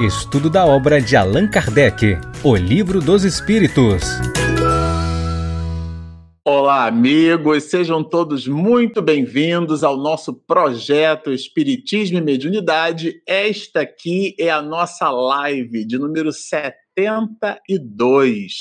Estudo da obra de Allan Kardec, O Livro dos Espíritos. Olá, amigos, sejam todos muito bem-vindos ao nosso projeto Espiritismo e Mediunidade. Esta aqui é a nossa live de número 72.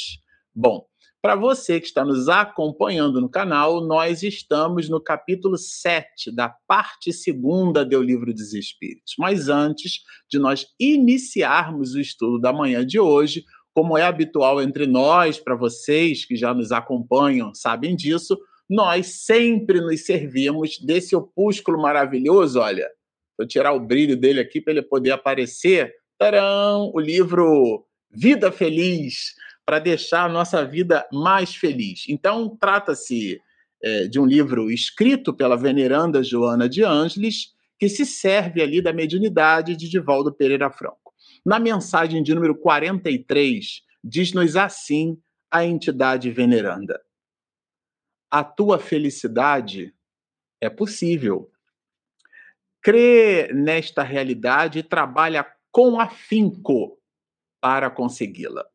Bom, para você que está nos acompanhando no canal, nós estamos no capítulo 7 da parte segunda do Livro dos Espíritos. Mas antes de nós iniciarmos o estudo da manhã de hoje, como é habitual entre nós, para vocês que já nos acompanham, sabem disso, nós sempre nos servimos desse opúsculo maravilhoso. Olha, vou tirar o brilho dele aqui para ele poder aparecer. Tarão, o livro Vida Feliz para deixar a nossa vida mais feliz. Então, trata-se é, de um livro escrito pela veneranda Joana de Ângeles, que se serve ali da mediunidade de Divaldo Pereira Franco. Na mensagem de número 43, diz-nos assim a entidade veneranda: A tua felicidade é possível. Crê nesta realidade e trabalha com afinco para consegui-la.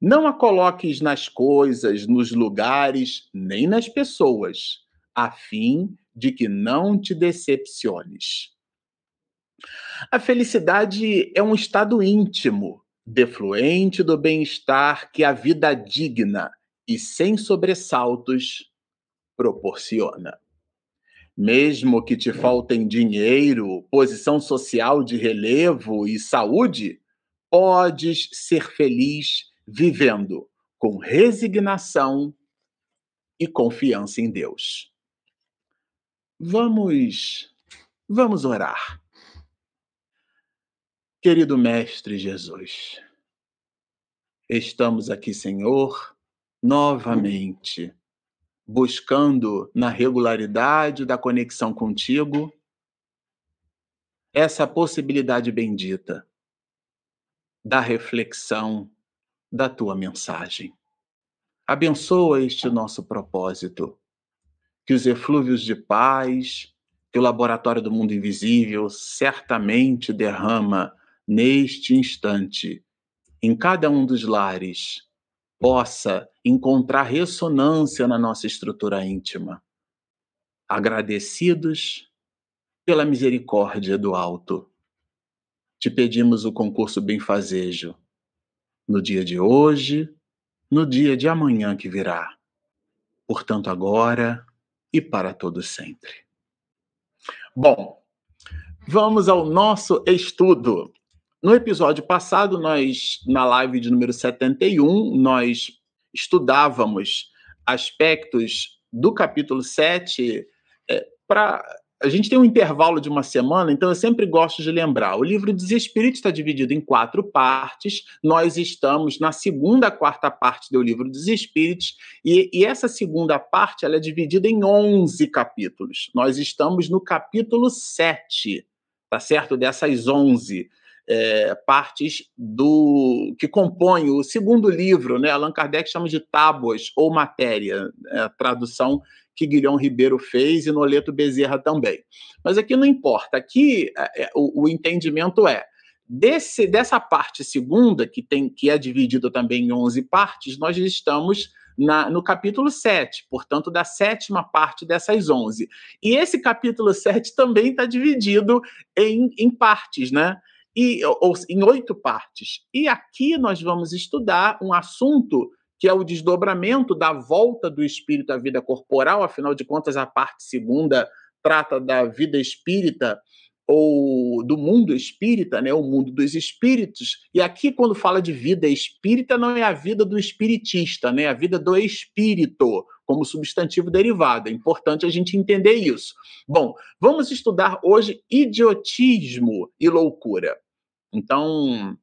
Não a coloques nas coisas, nos lugares, nem nas pessoas, a fim de que não te decepciones. A felicidade é um estado íntimo, defluente do bem-estar que a vida digna e sem sobressaltos proporciona. Mesmo que te faltem dinheiro, posição social de relevo e saúde, podes ser feliz vivendo com resignação e confiança em Deus. Vamos, vamos orar. Querido Mestre Jesus, estamos aqui, Senhor, novamente, buscando na regularidade da conexão contigo essa possibilidade bendita da reflexão da tua mensagem. Abençoa este nosso propósito. Que os eflúvios de paz que o Laboratório do Mundo Invisível certamente derrama neste instante em cada um dos lares possa encontrar ressonância na nossa estrutura íntima. Agradecidos pela misericórdia do alto, te pedimos o concurso benfazejo no dia de hoje, no dia de amanhã que virá. Portanto, agora e para todo sempre. Bom, vamos ao nosso estudo. No episódio passado, nós, na live de número 71, nós estudávamos aspectos do capítulo 7 é, para a gente tem um intervalo de uma semana, então eu sempre gosto de lembrar. O livro dos Espíritos está dividido em quatro partes. Nós estamos na segunda quarta parte do livro dos Espíritos, e, e essa segunda parte ela é dividida em 11 capítulos. Nós estamos no capítulo 7, tá certo? Dessas 11 é, partes do que compõem o segundo livro, né? Allan Kardec chama de tábuas ou matéria, é tradução que Guilhom Ribeiro fez e Noleto Bezerra também. Mas aqui não importa. Aqui é, é, o, o, entendimento é desse, dessa parte segunda, que, tem, que é dividida também em 11 partes, nós estamos na, no capítulo 7, portanto, da sétima parte dessas 11. E esse capítulo 7 também está dividido em, em partes, né? E, ou, em oito partes. E aqui nós vamos estudar um assunto que é o desdobramento da volta do espírito à vida corporal, afinal de contas, a parte segunda trata da vida espírita ou do mundo espírita, né, o mundo dos espíritos. E aqui quando fala de vida espírita não é a vida do espiritista, né, a vida do espírito como substantivo derivado. É importante a gente entender isso. Bom, vamos estudar hoje idiotismo e loucura. Então,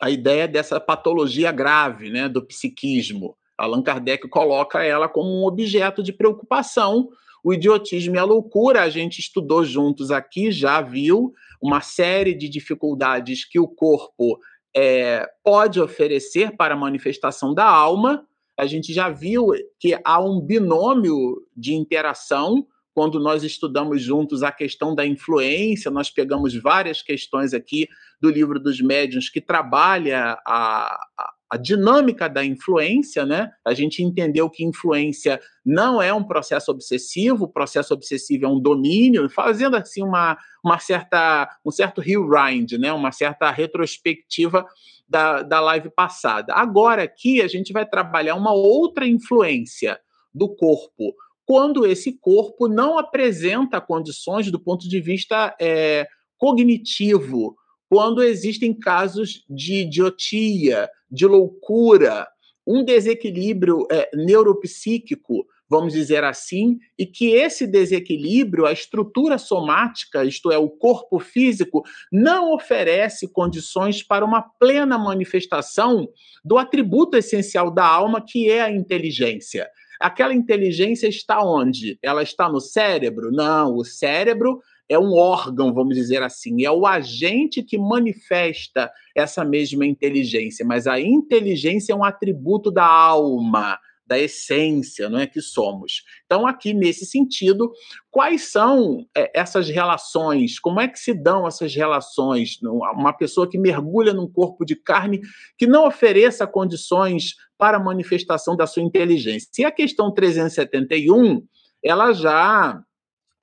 a ideia dessa patologia grave né, do psiquismo. Allan Kardec coloca ela como um objeto de preocupação. O idiotismo e a loucura, a gente estudou juntos aqui, já viu uma série de dificuldades que o corpo é, pode oferecer para a manifestação da alma. A gente já viu que há um binômio de interação quando nós estudamos juntos a questão da influência, nós pegamos várias questões aqui do livro dos médiuns que trabalha a, a, a dinâmica da influência, né? A gente entendeu que influência não é um processo obsessivo, o processo obsessivo é um domínio, fazendo assim uma, uma certa, um certo rewind, né? Uma certa retrospectiva da, da live passada. Agora aqui a gente vai trabalhar uma outra influência do corpo, quando esse corpo não apresenta condições do ponto de vista é, cognitivo, quando existem casos de idiotia, de loucura, um desequilíbrio é, neuropsíquico, vamos dizer assim, e que esse desequilíbrio, a estrutura somática, isto é, o corpo físico, não oferece condições para uma plena manifestação do atributo essencial da alma, que é a inteligência. Aquela inteligência está onde? Ela está no cérebro? Não, o cérebro é um órgão, vamos dizer assim, é o agente que manifesta essa mesma inteligência, mas a inteligência é um atributo da alma, da essência, não é que somos. Então, aqui nesse sentido, quais são é, essas relações? Como é que se dão essas relações? Uma pessoa que mergulha num corpo de carne que não ofereça condições para a manifestação da sua inteligência. E a questão 371, ela já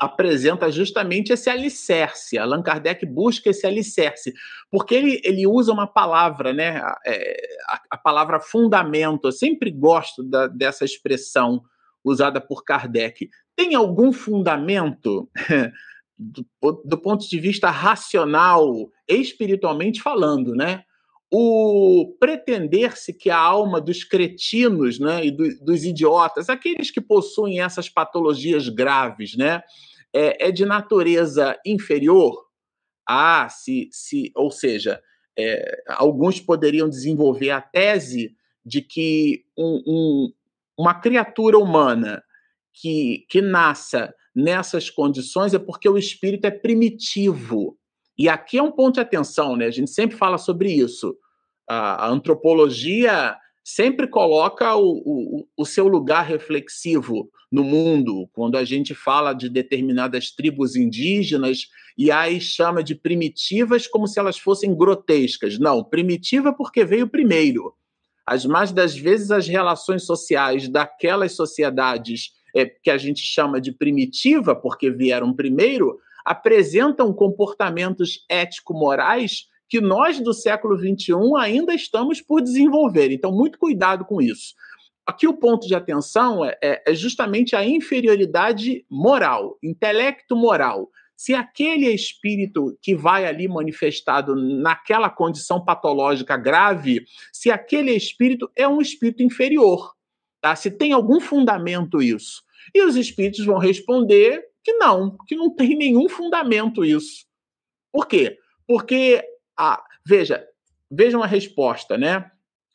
apresenta justamente esse alicerce. Allan Kardec busca esse alicerce, porque ele, ele usa uma palavra, né? É, a, a, palavra fundamento. Eu sempre gosto da, dessa expressão usada por Kardec. Tem algum fundamento? Do, do ponto de vista racional, espiritualmente falando, né? o pretender-se que a alma dos cretinos né, e do, dos idiotas, aqueles que possuem essas patologias graves, né, é, é de natureza inferior? Ah, se, se, ou seja, é, alguns poderiam desenvolver a tese de que um, um, uma criatura humana que, que nasça nessas condições é porque o espírito é primitivo. E aqui é um ponto de atenção, né? A gente sempre fala sobre isso. A, a antropologia sempre coloca o, o, o, seu lugar reflexivo no mundo, quando a gente fala de determinadas tribos indígenas e aí chama de primitivas como se elas fossem grotescas. Não, primitiva porque veio primeiro. As mais das vezes as relações sociais daquelas sociedades é, que a gente chama de primitiva porque vieram primeiro apresentam comportamentos ético-morais que nós do século XXI ainda estamos por desenvolver. Então, muito cuidado com isso. Aqui o ponto de atenção é, é, é justamente a inferioridade moral, intelecto moral. Se aquele espírito que vai ali manifestado naquela condição patológica grave, se aquele espírito é um espírito inferior, tá? se tem algum fundamento isso. E os espíritos vão responder que não, que não tem nenhum fundamento isso. Por quê? Porque ah, veja, vejam a resposta, né?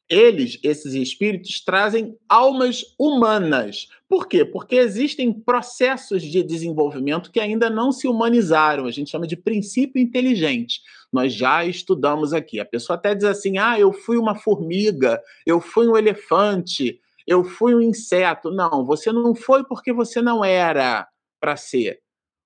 Eles, esses espíritos, trazem almas humanas. Por quê? Porque existem processos de desenvolvimento que ainda não se humanizaram. A gente chama de princípio inteligente. Nós já estudamos aqui. A pessoa até diz assim: ah, eu fui uma formiga, eu fui um elefante, eu fui um inseto. Não, você não foi porque você não era para ser.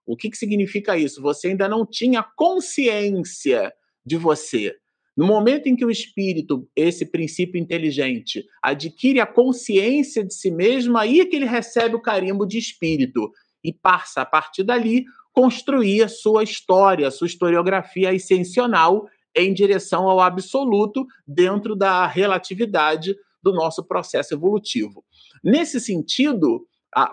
O que, que significa isso? Você ainda não tinha consciência de você. No momento em que o espírito, esse princípio inteligente, adquire a consciência de si mesmo, aí é que ele recebe o carimbo de espírito e passa a partir dali construir a sua história, a sua historiografia ascensional em direção ao absoluto dentro da relatividade do nosso processo evolutivo. Nesse sentido,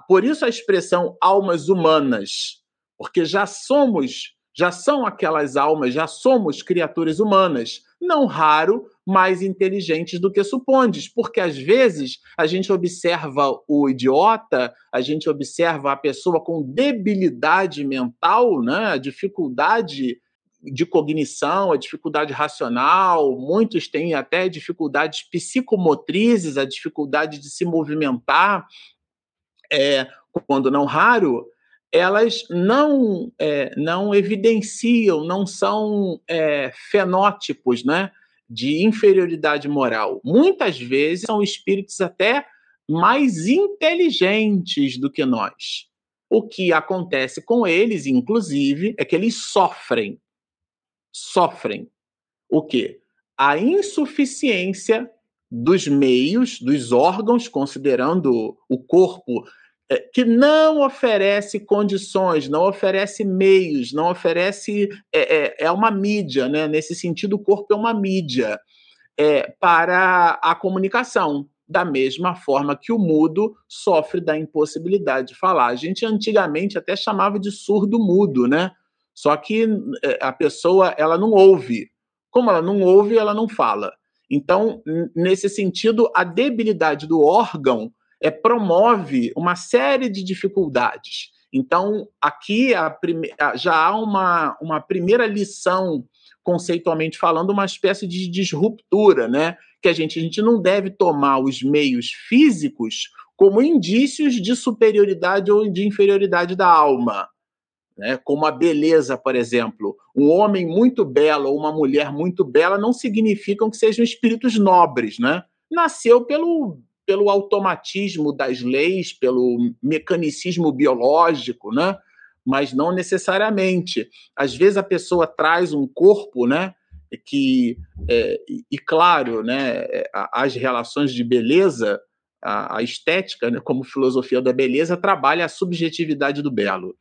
por isso a expressão almas humanas, porque já somos já são aquelas almas, já somos criaturas humanas, não raro mais inteligentes do que supondes, porque às vezes a gente observa o idiota, a gente observa a pessoa com debilidade mental, né, a dificuldade de cognição, a dificuldade racional, muitos têm até dificuldades psicomotrizes, a dificuldade de se movimentar, é, quando não raro, elas não, é, não evidenciam, não são é, fenótipos né, de inferioridade moral. Muitas vezes são espíritos até mais inteligentes do que nós. o que acontece com eles, inclusive, é que eles sofrem. Sofrem. O quê? A insuficiência dos meios, dos órgãos, considerando o corpo que não oferece condições, não oferece meios, não oferece. É, é, é, uma mídia, né? Nesse sentido, o corpo é uma mídia é, para a comunicação, da mesma forma que o mudo sofre da impossibilidade de falar. A gente antigamente até chamava de surdo-mudo, né? Só que é, a pessoa ela não ouve. Como ela não ouve, ela não fala. Então, nesse sentido, a debilidade do órgão é, promove uma série de dificuldades. Então, aqui prime... já há uma, uma primeira lição, conceitualmente falando, uma espécie de disruptura, né? Que a gente, a gente não deve tomar os meios físicos como indícios de superioridade ou de inferioridade da alma. Né? Como a beleza, por exemplo. Um homem muito belo ou uma mulher muito bela não significam que sejam espíritos nobres, né? Nasceu pelo pelo automatismo das leis, pelo mecanicismo biológico, né? Mas não necessariamente. Às vezes a pessoa traz um corpo, né? Que é, e claro, né? As relações de beleza, a, a estética, né? Como filosofia da beleza, trabalha a subjetividade do belo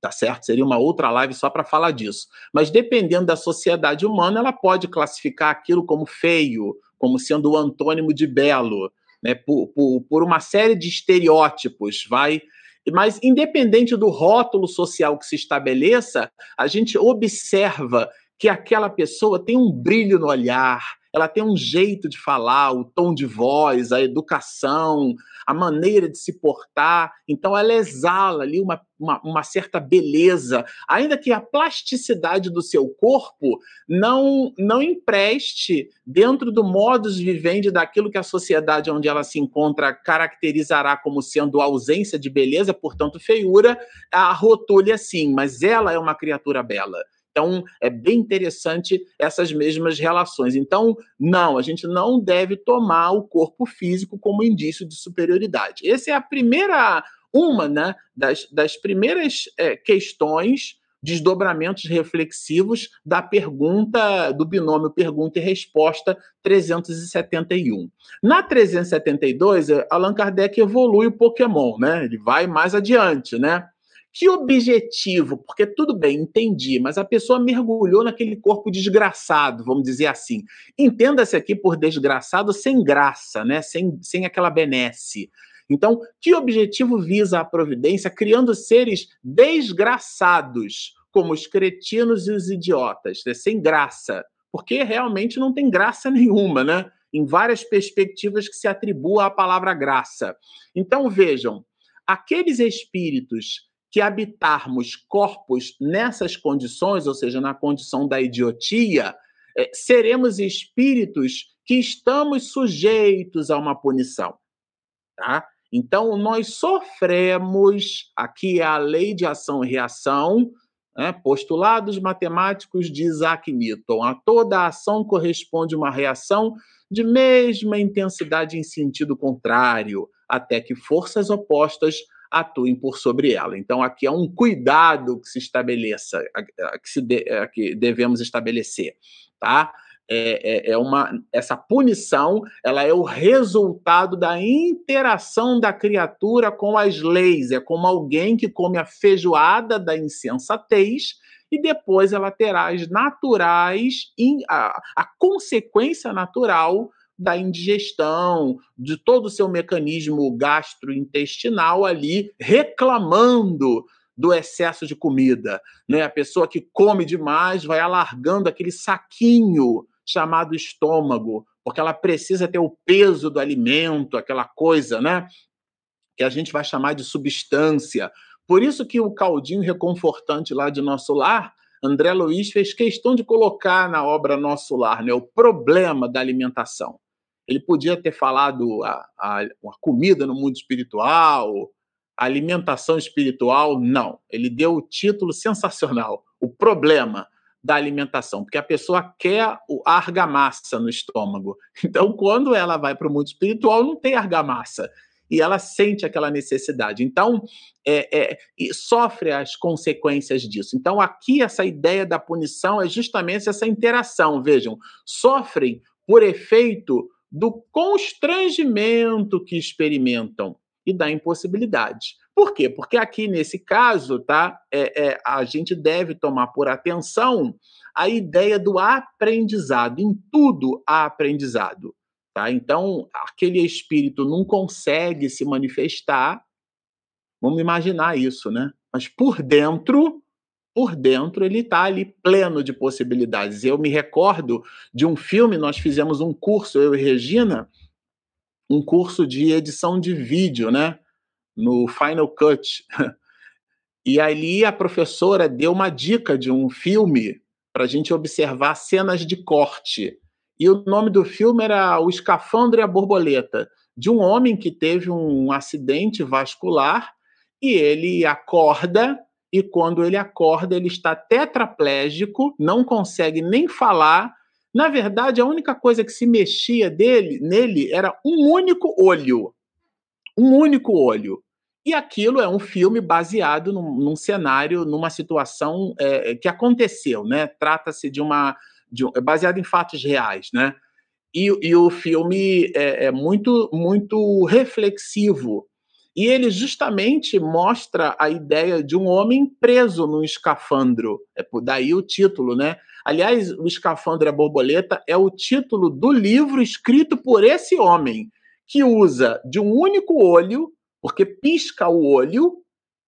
tá certo? Seria uma outra live só para falar disso. Mas dependendo da sociedade humana, ela pode classificar aquilo como feio, como sendo o antônimo de belo, né, por, por, por uma série de estereótipos, vai. Mas, independente do rótulo social que se estabeleça, a gente observa que aquela pessoa tem um brilho no olhar, ela tem um jeito de falar, o tom de voz, a educação, a maneira de se portar. Então, ela exala ali uma, uma, uma, certa beleza, ainda que a plasticidade do seu corpo não, não empreste dentro do modus vivendi daquilo que a sociedade onde ela se encontra caracterizará como sendo ausência de beleza, portanto, feiura, a rotule assim, mas ela é uma criatura bela. Então, é bem interessante essas mesmas relações. Então, não, a gente não deve tomar o corpo físico como indício de superioridade. Essa é a primeira, uma né, das, das primeiras é, questões desdobramentos reflexivos da pergunta, do binômio pergunta e resposta 371. Na 372, Allan Kardec evolui o Pokémon, né? Ele vai mais adiante, né? Que objetivo? Porque tudo bem, entendi, mas a pessoa mergulhou naquele corpo desgraçado, vamos dizer assim. Entenda-se aqui por desgraçado sem graça, né? sem, sem aquela benesse. Então, que objetivo visa a providência criando seres desgraçados, como os cretinos e os idiotas, né? sem graça? Porque realmente não tem graça nenhuma, né? Em várias perspectivas que se atribua à palavra graça. Então, vejam, aqueles espíritos que habitarmos corpos nessas condições, ou seja, na condição da idiotia, é, seremos espíritos que estamos sujeitos a uma punição. Tá? Então, nós sofremos, aqui é a lei de ação e reação, né, postulados matemáticos de Isaac Newton. A toda ação corresponde uma reação de mesma intensidade em sentido contrário, até que forças opostas atuem por sobre ela. Então, aqui é um cuidado que se estabeleça, que, se de, que devemos estabelecer, tá? É, é, é, uma essa punição ela é o resultado da interação da criatura com as leis é como alguém que come a feijoada da insensatez e depois ela terá as naturais a, a consequência natural da indigestão, de todo o seu mecanismo gastrointestinal ali reclamando do excesso de comida. Né? A pessoa que come demais vai alargando aquele saquinho chamado estômago, porque ela precisa ter o peso do alimento, aquela coisa, né? Que a gente vai chamar de substância. Por isso que o caldinho reconfortante lá de nosso lar André Luiz fez questão de colocar na obra Nosso Lar, né, o problema da alimentação. Ele podia ter falado a, a, a comida no mundo espiritual, a alimentação espiritual, não. Ele deu o título sensacional, o problema da alimentação, porque a pessoa quer a argamassa no estômago. Então, quando ela vai para o mundo espiritual, não tem argamassa. e ela sente aquela necessidade. Então, é, é, sofre as consequências disso. Então, aqui, essa ideia da punição é justamente essa interação. Vejam, sofrem por efeito do constrangimento que experimentam e da impossibilidade. Por quê? Porque aqui nesse caso, tá, é, é, a gente deve tomar por atenção a ideia do aprendizado. Em tudo há aprendizado. Tá? Então, aquele espírito não consegue se manifestar. Vamos imaginar isso, né? Mas por dentro, por dentro, ele está ali pleno de possibilidades. Eu me recordo de um filme, nós fizemos um curso, eu e Regina, um curso de edição de vídeo, né? No Final Cut. E ali a professora deu uma dica de um filme para a gente observar cenas de corte. E o nome do filme era O Escafandro e a Borboleta, de um homem que teve um acidente vascular e ele acorda e quando ele acorda ele está tetraplégico, não consegue nem falar na verdade, a única coisa que se mexia dele, nele era um único olho. Um único olho. E aquilo é um filme baseado num, num cenário, numa situação é, que aconteceu, né? Trata-se de uma. De, é baseado em fatos reais, né? E, e o filme é, é, muito, muito reflexivo. E ele justamente mostra a ideia de um homem preso num escafandro. É por daí o título, né? Aliás, o Escafandro e a Borboleta é o título do livro escrito por esse homem, que usa de um único olho, porque pisca o olho,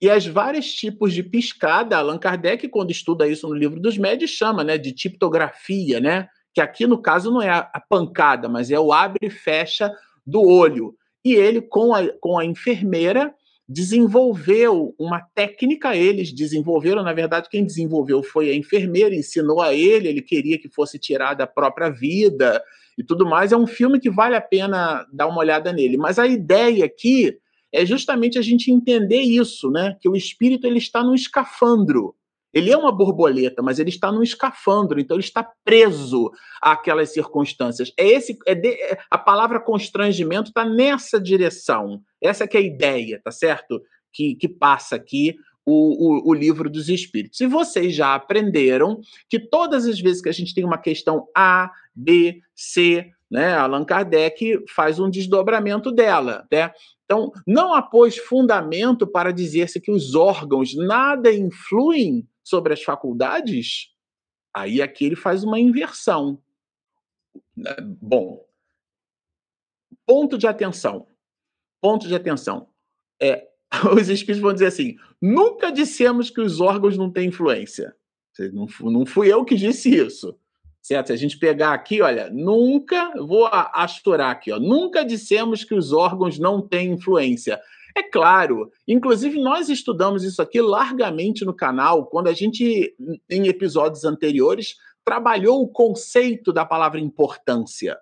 e as vários tipos de piscada. Allan Kardec, quando estuda isso no livro dos médios, chama né, de tiptografia, né? que aqui no caso não é a pancada, mas é o abre e fecha do olho. E ele, com a, com a enfermeira, desenvolveu uma técnica, eles desenvolveram, na verdade, quem desenvolveu foi a enfermeira, ensinou a ele, ele queria que fosse tirada a própria vida e tudo mais. É um filme que vale a pena dar uma olhada nele. Mas a ideia aqui é justamente a gente entender isso, né? Que o espírito ele está no escafandro. Ele é uma borboleta, mas ele está num escafandro, então ele está preso àquelas circunstâncias. É esse, é de, é, a palavra constrangimento está nessa direção. Essa que é a ideia, tá certo? Que, que passa aqui o, o, o, livro dos espíritos. E vocês já aprenderam que todas as vezes que a gente tem uma questão A, B, C, né, Allan Kardec faz um desdobramento dela, né? Então, não após fundamento para dizer-se que os órgãos nada influem sobre as faculdades, aí aqui ele faz uma inversão. Né, bom, ponto de atenção. Ponto de atenção. É, os espíritos vão dizer assim: nunca dissemos que os órgãos não têm influência. Não, não fui eu que disse isso. Certo? Se a gente pegar aqui, olha, nunca, vou asturar aqui, ó, nunca dissemos que os órgãos não têm influência. É claro, inclusive nós estudamos isso aqui largamente no canal, quando a gente, em episódios anteriores, trabalhou o conceito da palavra importância,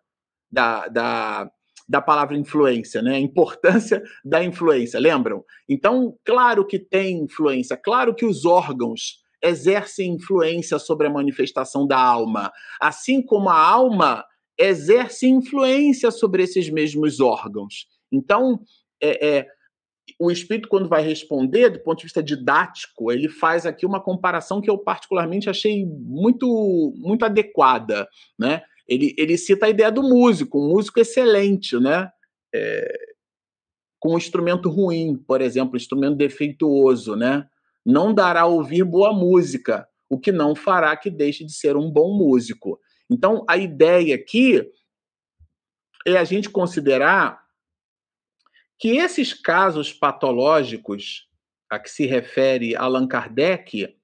da, da, da palavra influência, né? A importância da influência, lembram? Então, claro que tem influência, claro que os órgãos exercem influência sobre a manifestação da alma, assim como a alma exerce influência sobre esses mesmos órgãos. Então, é, é o espírito, quando vai responder, do ponto de vista didático, ele faz aqui uma comparação que eu particularmente achei muito, muito adequada, né? Ele, ele cita a ideia do músico, um músico excelente, né? É, com um instrumento ruim, por exemplo, um instrumento defeituoso, né? Não dará a ouvir boa música, o que não fará que deixe de ser um bom músico. Então, a ideia aqui é a gente considerar que esses casos patológicos a que se refere Allan Kardec,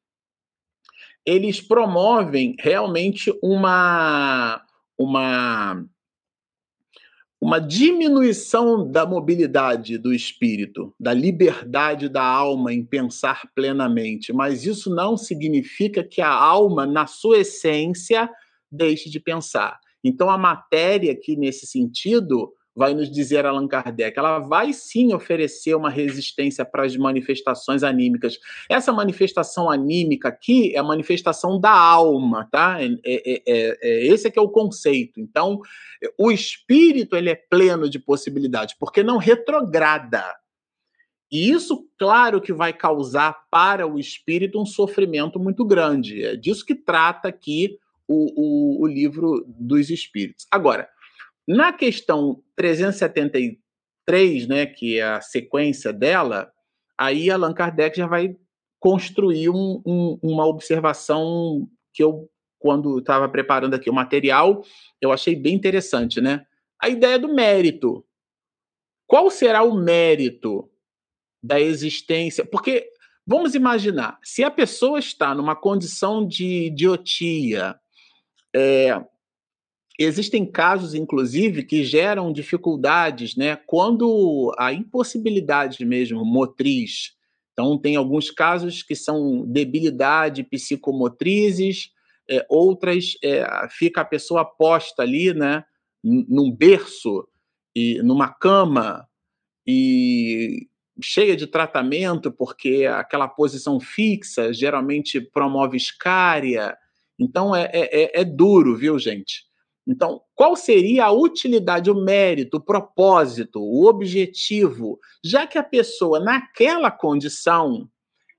eles promovem realmente uma, uma, uma diminuição da mobilidade do espírito, da liberdade da alma em pensar plenamente. Mas isso não significa que a alma, na sua essência, deixe de pensar. Então, a matéria aqui, nesse sentido, vai nos dizer Allan Kardec? Ela vai sim oferecer uma resistência para as manifestações anímicas. Essa manifestação anímica aqui é a manifestação da alma, tá? É, é, é, é esse é que é o conceito. Então, o espírito ele é pleno de possibilidades, porque não retrograda. E isso, claro, que vai causar para o espírito um sofrimento muito grande. É disso que trata aqui o, o, o livro dos espíritos. Agora, na questão 373, né, que é a sequência dela, aí Allan Kardec já vai construir um, um, uma observação que eu, quando estava preparando aqui o material, eu achei bem interessante, né? A ideia do mérito. Qual será o mérito da existência? Porque vamos imaginar, se a pessoa está numa condição de idiotia, é, Existem casos, inclusive, que geram dificuldades, né? Quando a impossibilidade mesmo motriz. Então, tem alguns casos que são debilidade psicomotrizes, é, outras é, fica a pessoa posta ali, né? Num berço e numa cama e cheia de tratamento, porque aquela posição fixa geralmente promove escária. Então, é, é, é, é duro, viu, gente? Então, qual seria a utilidade, o mérito, o propósito, o objetivo, já que a pessoa naquela condição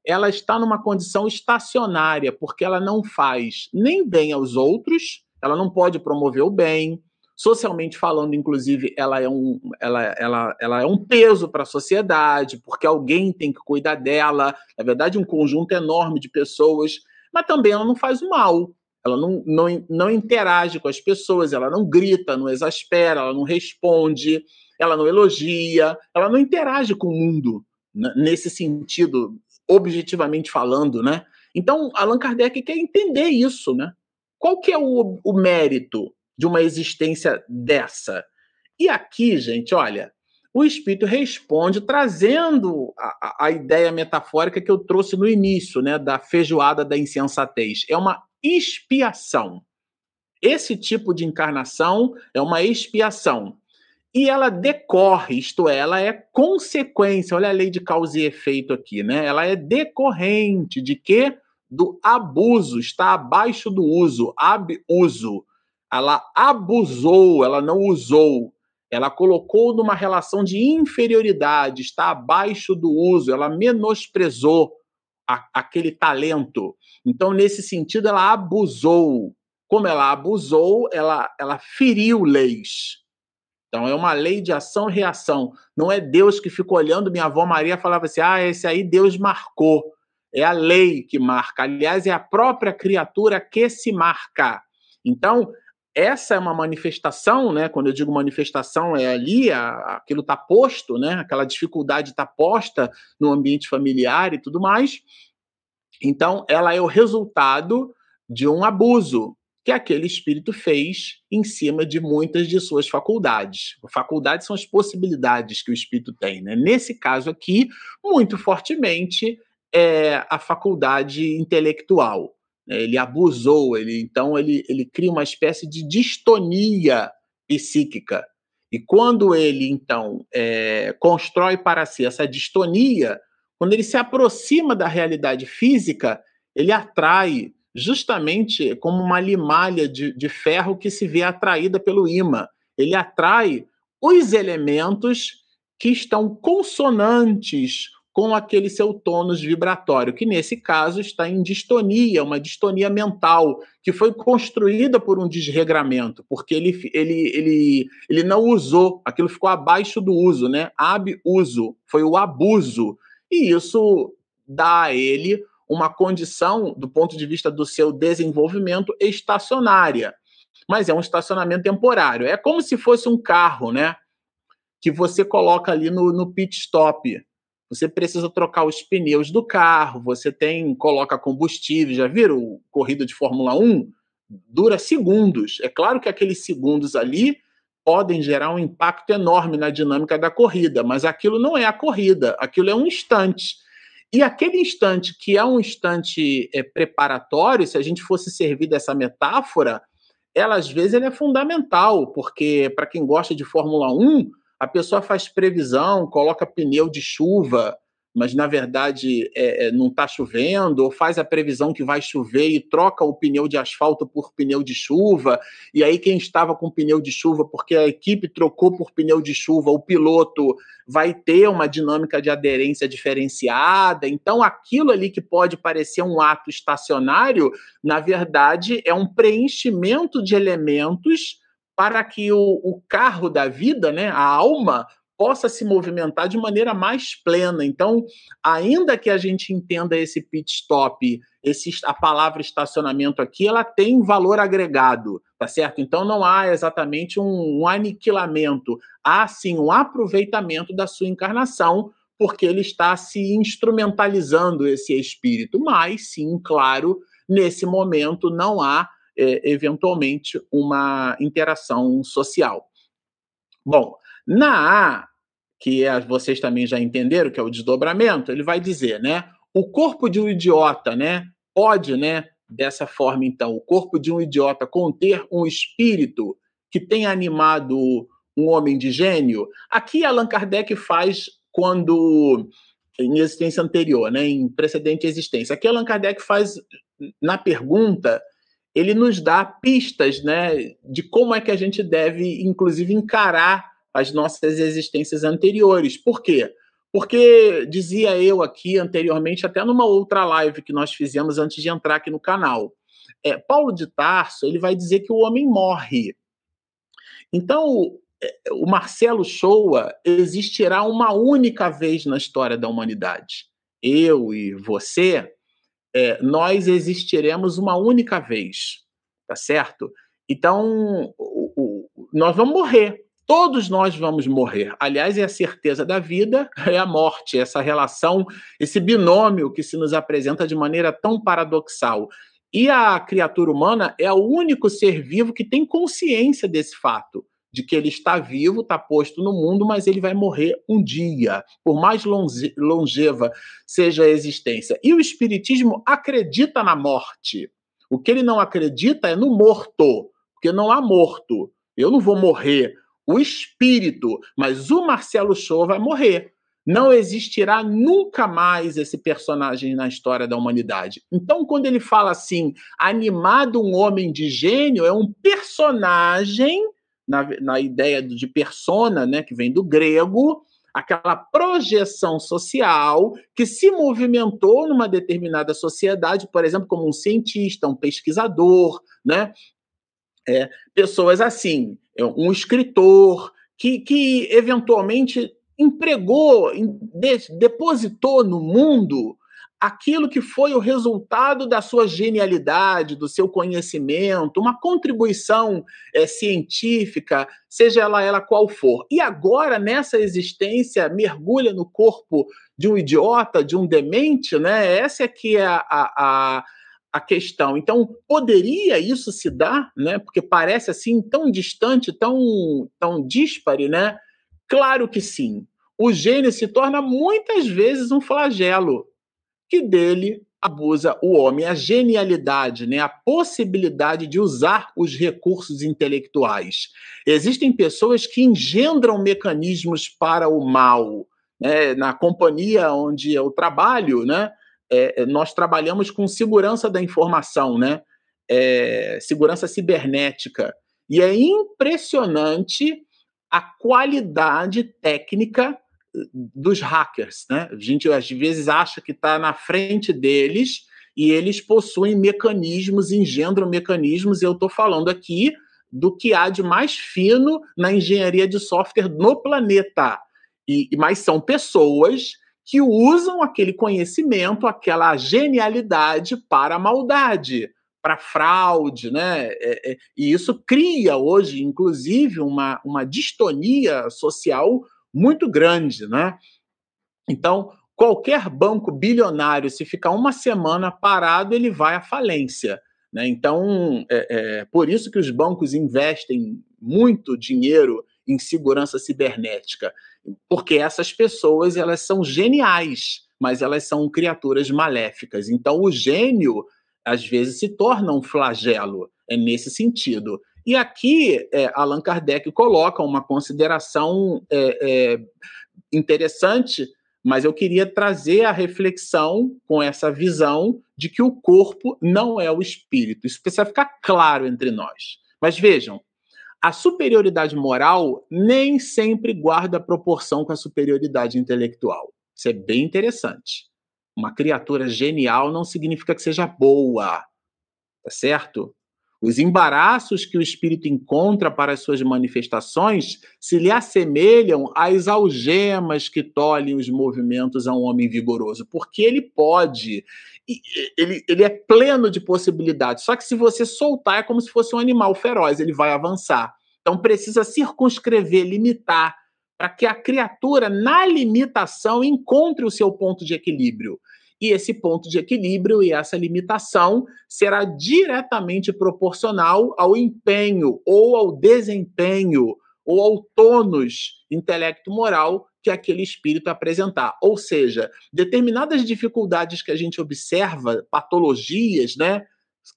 ela está numa condição estacionária, porque ela não faz nem bem aos outros, ela não pode promover o bem, socialmente falando, inclusive, ela é um, ela, ela, ela é um peso para a sociedade, porque alguém tem que cuidar dela, na verdade, um conjunto enorme de pessoas, mas também ela não faz o mal, ela não, não, não interage com as pessoas, ela não grita, não exaspera, ela não responde, ela não elogia, ela não interage com o mundo né, nesse sentido, objetivamente falando, né? Então, Allan Kardec quer entender isso, né? Qual que é o, o mérito de uma existência dessa? E aqui, gente, olha, o espírito responde trazendo a, a, ideia metafórica que eu trouxe no início, né, da feijoada da insensatez. É uma expiação. Esse tipo de encarnação é uma expiação. E ela decorre, isto é, ela é consequência. Olha a lei de causa e efeito aqui, né? Ela é decorrente de quê? Do abuso, está abaixo do uso, abuso. Ela abusou, ela não usou. Ela colocou numa relação de inferioridade, está abaixo do uso, ela menosprezou a, aquele talento. Então, nesse sentido, ela abusou. Como ela abusou, ela, ela feriu leis. Então, é uma lei de ação e reação. Não é Deus que fica olhando. Minha avó Maria falava assim: ah, esse aí Deus marcou. É a lei que marca. Aliás, é a própria criatura que se marca. Então, essa é uma manifestação, né? Quando eu digo manifestação, é ali, a, aquilo está posto, né? Aquela dificuldade está posta no ambiente familiar e tudo mais. Então, ela é o resultado de um abuso que aquele espírito fez em cima de muitas de suas faculdades. Faculdades são as possibilidades que o espírito tem. Né? Nesse caso aqui, muito fortemente, é a faculdade intelectual. Né? Ele abusou, ele então ele, ele cria uma espécie de distonia psíquica. E quando ele, então, é, constrói para si essa distonia, quando ele se aproxima da realidade física, ele atrai justamente como uma limalha de, de ferro que se vê atraída pelo imã. Ele atrai os elementos que estão consonantes com aquele seu tônus vibratório, que nesse caso está em distonia, uma distonia mental, que foi construída por um desregramento, porque ele, ele, ele, ele não usou, aquilo ficou abaixo do uso, né? Abuso, foi o abuso e isso dá a ele uma condição, do ponto de vista do seu desenvolvimento, estacionária. Mas é um estacionamento temporário. É como se fosse um carro, né? Que você coloca ali no, no pit stop. Você precisa trocar os pneus do carro, você tem, coloca combustível. Já viram corrida de Fórmula 1? Dura segundos. É claro que aqueles segundos ali podem gerar um impacto enorme na dinâmica da corrida, mas aquilo não é a corrida, aquilo é um instante. E aquele instante que é um instante é, preparatório, se a gente fosse servir dessa metáfora, ela às vezes ela é fundamental, porque para quem gosta de Fórmula 1, a pessoa faz previsão, coloca pneu de chuva, mas na verdade é, é não está chovendo, ou faz a previsão que vai chover e troca o pneu de asfalto por pneu de chuva, e aí quem estava com pneu de chuva, porque a equipe trocou por pneu de chuva, o piloto vai ter uma dinâmica de aderência diferenciada. Então, aquilo ali que pode parecer um ato estacionário, na verdade, é um preenchimento de elementos para que o, o carro da vida, né, a alma, possa se movimentar de maneira mais plena. Então, ainda que a gente entenda esse pit stop, esse, a palavra estacionamento aqui, ela tem valor agregado, tá certo? Então, não há exatamente um, um aniquilamento, há sim um aproveitamento da sua encarnação, porque ele está se instrumentalizando esse espírito. Mas, sim, claro, nesse momento não há, é, eventualmente, uma interação social. Bom, na A, que é, vocês também já entenderam, que é o desdobramento, ele vai dizer, né? O corpo de um idiota, né? Pode, né? Dessa forma, então, o corpo de um idiota conter um espírito que tem animado um homem de gênio. Aqui Allan Kardec faz quando em existência anterior, né, em precedente existência. Aqui Allan Kardec faz na pergunta, ele nos dá pistas, né, de como é que a gente deve inclusive encarar as nossas existências anteriores. Por quê? Porque dizia eu aqui anteriormente, até numa outra live que nós fizemos antes de entrar aqui no canal, é, Paulo de Tarso ele vai dizer que o homem morre. Então, é, o Marcelo Shoa existirá uma única vez na história da humanidade. Eu e você, é, nós existiremos uma única vez, tá certo? Então, o, o, nós vamos morrer. Todos nós vamos morrer. Aliás, é a certeza da vida, é a morte, essa relação, esse binômio que se nos apresenta de maneira tão paradoxal. E a criatura humana é o único ser vivo que tem consciência desse fato, de que ele está vivo, está posto no mundo, mas ele vai morrer um dia, por mais longe, longeva seja a existência. E o Espiritismo acredita na morte. O que ele não acredita é no morto, porque não há morto. Eu não vou morrer o espírito, mas o Marcelo Show vai morrer. Não existirá nunca mais esse personagem na história da humanidade. Então, quando ele fala assim, animado um homem de gênio, é um personagem, na, na ideia de persona, né, que vem do grego, aquela projeção social que se movimentou numa determinada sociedade, por exemplo, como um cientista, um pesquisador, né? É, pessoas assim, é, um escritor que, que eventualmente empregou, depositou no mundo aquilo que foi o resultado da sua genialidade, do seu conhecimento, uma contribuição é, científica, seja ela, ela qual for. E agora, nessa existência, mergulha no corpo de um idiota, de um demente, né? Essa é que é a, a, a questão. Então, poderia isso se dar, né? Porque parece assim tão distante, tão, tão díspare, né? Claro que sim. O gênio se torna muitas vezes um flagelo que dele abusa o homem, a genialidade, né? a possibilidade de usar os recursos intelectuais. Existem pessoas que engendram mecanismos para o mal. Né? Na companhia onde eu trabalho, né? É, é, nós trabalhamos com segurança da informação, né? É, segurança cibernética. E é impressionante a qualidade técnica dos hackers, né? A gente às vezes acha que está na frente deles e eles possuem mecanismos, engendram mecanismos. Eu estou falando aqui do que há de mais fino na engenharia de software no planeta. E, mas são pessoas que usam aquele conhecimento, aquela genialidade para a maldade, para fraude, né? É, é, e isso cria hoje, inclusive, uma, uma distonia social muito grande, né? Então, qualquer banco bilionário, se ficar uma semana parado, ele vai à falência. Né? Então, é, é, por isso que os bancos investem muito dinheiro em segurança cibernética porque essas pessoas elas são geniais, mas elas são criaturas maléficas. Então o gênio às vezes se torna um flagelo. É nesse sentido. E aqui é, Allan Kardec coloca uma consideração é, é, interessante, mas eu queria trazer a reflexão com essa visão de que o corpo não é o espírito. Isso precisa ficar claro entre nós. Mas vejam, a superioridade moral nem sempre guarda proporção com a superioridade intelectual. Isso é bem interessante. Uma criatura genial não significa que seja boa, tá certo? Os embaraços que o espírito encontra para as suas manifestações se lhe assemelham às algemas que tolhem os movimentos a um homem vigoroso, porque ele pode, ele, ele é pleno de possibilidades. Só que se você soltar, é como se fosse um animal feroz, ele vai avançar. Então precisa circunscrever, limitar, para que a criatura, na limitação, encontre o seu ponto de equilíbrio e esse ponto de equilíbrio e essa limitação será diretamente proporcional ao empenho ou ao desempenho ou ao tônus intelecto-moral que aquele espírito apresentar. Ou seja, determinadas dificuldades que a gente observa, patologias, né,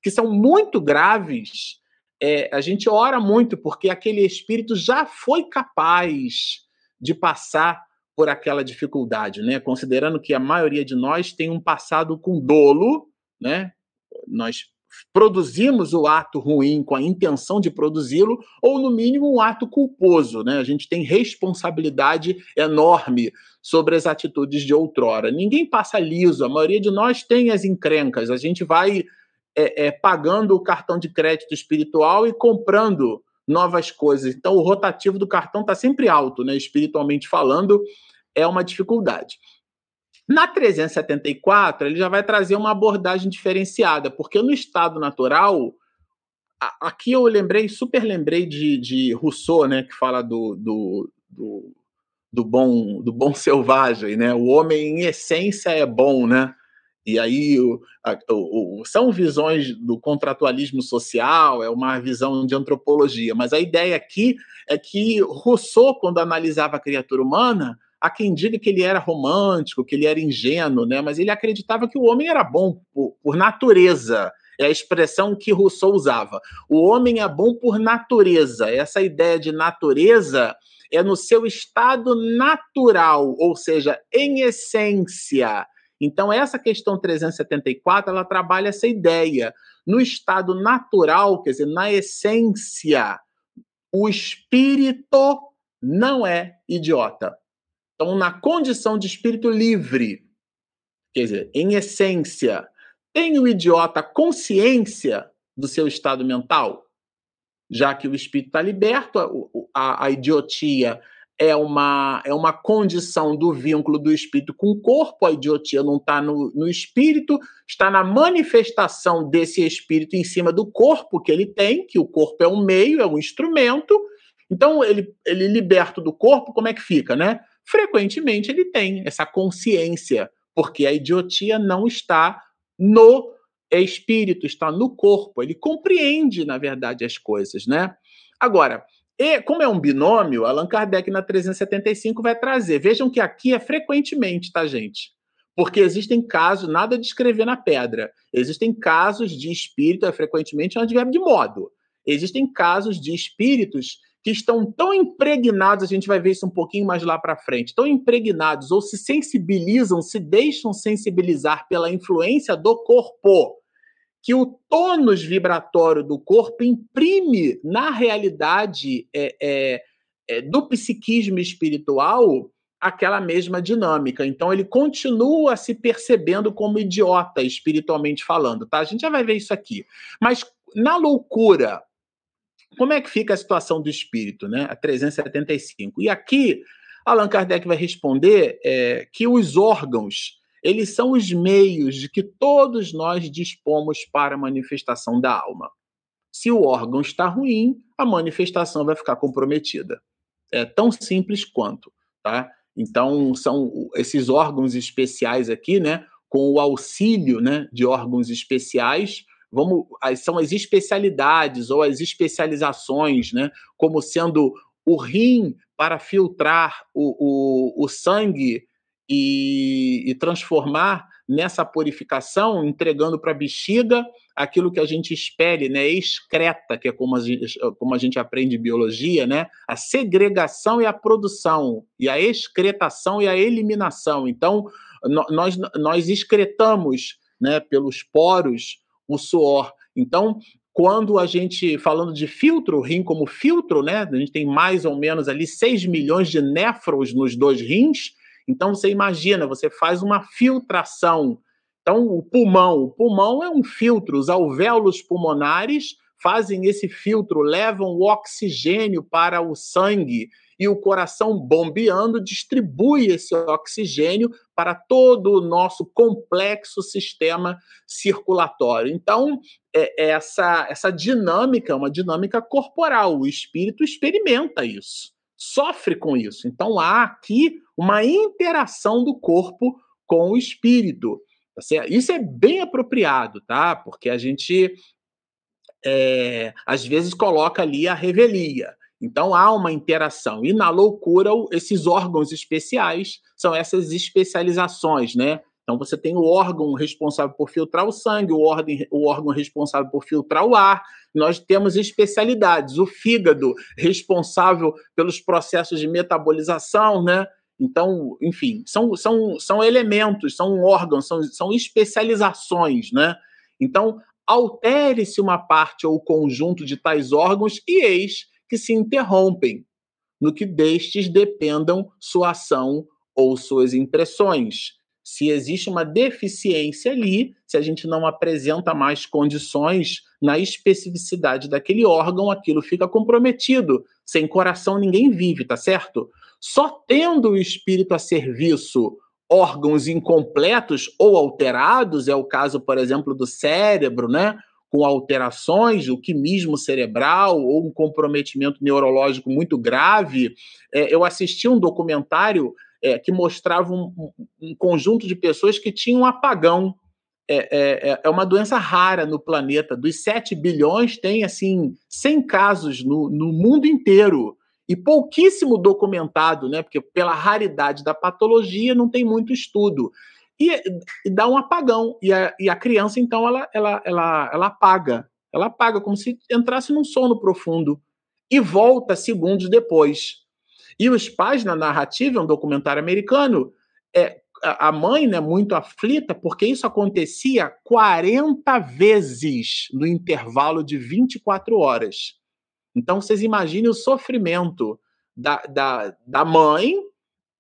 que são muito graves, é, a gente ora muito porque aquele espírito já foi capaz de passar por aquela dificuldade, né? Considerando que a maioria de nós tem um passado com dolo, né? Nós produzimos o ato ruim com a intenção de produzi-lo, ou no mínimo um ato culposo, né? A gente tem responsabilidade enorme sobre as atitudes de outrora. Ninguém passa liso, a maioria de nós tem as encrencas. A gente vai é, é, pagando o cartão de crédito espiritual e comprando novas coisas. Então, o rotativo do cartão está sempre alto, né? Espiritualmente falando, é uma dificuldade. Na 374, ele já vai trazer uma abordagem diferenciada, porque no estado natural, aqui eu lembrei, super lembrei de, de Rousseau, né, que fala do, do, do, do, bom, do bom selvagem, né? O homem, em essência, é bom, né? E aí o, a, o, são visões do contratualismo social, é uma visão de antropologia, mas a ideia aqui é que Rousseau, quando analisava a criatura humana, há quem diga que ele era romântico, que ele era ingênuo, né? mas ele acreditava que o homem era bom por, por natureza. É a expressão que Rousseau usava. O homem é bom por natureza. Essa ideia de natureza é no seu estado natural, ou seja, em essência. Então, essa questão 374, ela trabalha essa ideia. No estado natural, quer dizer, na essência, o espírito não é idiota. Então, na condição de espírito livre, quer dizer, em essência, tem o idiota consciência do seu estado mental? Já que o espírito está liberto, a, a, idiotia é uma, é uma condição do vínculo do espírito com o corpo, a idiotia não está no, no espírito, está na manifestação desse espírito em cima do corpo que ele tem, que o corpo é um meio, é um instrumento. Então, ele, ele liberto do corpo, como é que fica, né? Frequentemente ele tem essa consciência, porque a idiotia não está no espírito, está no corpo. Ele compreende, na verdade, as coisas, né? Agora, e como é um binômio, Allan Kardec na 375 vai trazer. Vejam que aqui é frequentemente, tá, gente? Porque existem casos, nada de escrever na pedra. Existem casos de espírito, é frequentemente um advérbio de modo. Existem casos de espíritos que estão tão impregnados, a gente vai ver isso um pouquinho mais lá para frente, tão impregnados ou se sensibilizam, se deixam sensibilizar pela influência do corpo que o tônus vibratório do corpo imprime na realidade é, é, é, do psiquismo espiritual aquela mesma dinâmica. Então ele continua se percebendo como idiota espiritualmente falando, tá? A gente já vai ver isso aqui. Mas na loucura, como é que fica a situação do espírito, né? A 375. E aqui Allan Kardec vai responder é, que os órgãos eles são os meios de que todos nós dispomos para a manifestação da alma. Se o órgão está ruim, a manifestação vai ficar comprometida. É tão simples quanto, tá? Então, são esses órgãos especiais aqui, né, com o auxílio, né, de órgãos especiais, vamos, são as especialidades ou as especializações, né, como sendo o rim para filtrar o, o, o sangue e, e transformar nessa purificação, entregando para a bexiga aquilo que a gente espere, né? Excreta, que é como a, gente, como a gente aprende biologia, né? A segregação e a produção, e a excretação e a eliminação. Então, nós, nós excretamos né, pelos poros o suor. Então, quando a gente, falando de filtro, rim como filtro, né? A gente tem mais ou menos ali 6 milhões de néfrons nos dois rins. Então você imagina, você faz uma filtração. Então o pulmão, o pulmão é um filtro, os alvéolos pulmonares fazem esse filtro, levam o oxigênio para o sangue e o coração bombeando distribui esse oxigênio para todo o nosso complexo sistema circulatório. Então, é, é essa, essa dinâmica é uma dinâmica corporal, o espírito experimenta isso, sofre com isso. Então, há aqui uma interação do corpo com o espírito. Tá isso é bem apropriado, tá? Porque a gente é, às vezes coloca ali a revelia. Então há uma interação. E na loucura, esses órgãos especiais são essas especializações, né? Então você tem o órgão responsável por filtrar o sangue, o, ordem, o órgão responsável por filtrar o ar. Nós temos especialidades, o fígado responsável pelos processos de metabolização, né? Então, enfim, são, são, são elementos, são órgãos, são, são especializações, né? Então, altere-se uma parte ou conjunto de tais órgãos e eis que se interrompem, no que destes dependam sua ação ou suas impressões. Se existe uma deficiência ali, se a gente não apresenta mais condições na especificidade daquele órgão, aquilo fica comprometido. Sem coração ninguém vive, tá certo? Só tendo o espírito a serviço órgãos incompletos ou alterados, é o caso, por exemplo, do cérebro, né? Com alterações, o quimismo cerebral ou um comprometimento neurológico muito grave. É, eu assisti um documentário é, que mostrava um, um, conjunto de pessoas que tinham um apagão. É, é, é, é, uma doença rara no planeta. Dos 7 bilhões, tem assim 100 casos no, no mundo inteiro. E pouquíssimo documentado, né? Porque pela raridade da patologia não tem muito estudo e, e dá um apagão. E a, e a criança, então, ela, ela, ela, ela apaga. Ela apaga como se entrasse num sono profundo e volta segundos depois. E os pais, na narrativa, é um documentário americano, é, a mãe, né, muito aflita, porque isso acontecia 40 vezes no intervalo de 24 horas. Então, vocês imaginem o sofrimento da, da, da mãe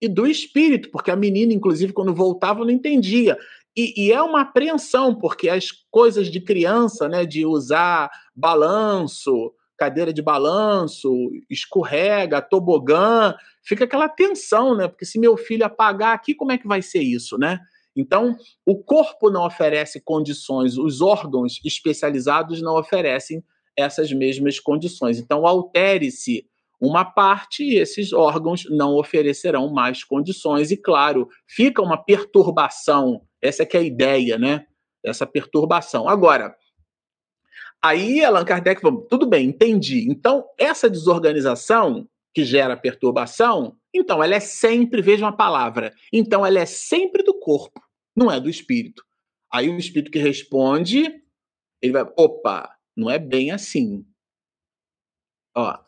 e do espírito, porque a menina, inclusive, quando voltava, não entendia. E, e, é uma apreensão, porque as coisas de criança, né, de usar balanço, cadeira de balanço, escorrega, tobogã, fica aquela tensão, né? Porque se meu filho apagar aqui, como é que vai ser isso, né? Então, o corpo não oferece condições, os órgãos especializados não oferecem essas mesmas condições. Então, altere-se uma parte e esses órgãos não oferecerão mais condições. E, claro, fica uma perturbação. Essa é que é a ideia, né? Essa perturbação. Agora, aí Allan Kardec falou, tudo bem, entendi. Então, essa desorganização que gera perturbação, então ela é sempre, veja uma palavra, então ela é sempre do corpo, não é do espírito. Aí o espírito que responde, ele vai, opa, não é bem assim. Ó,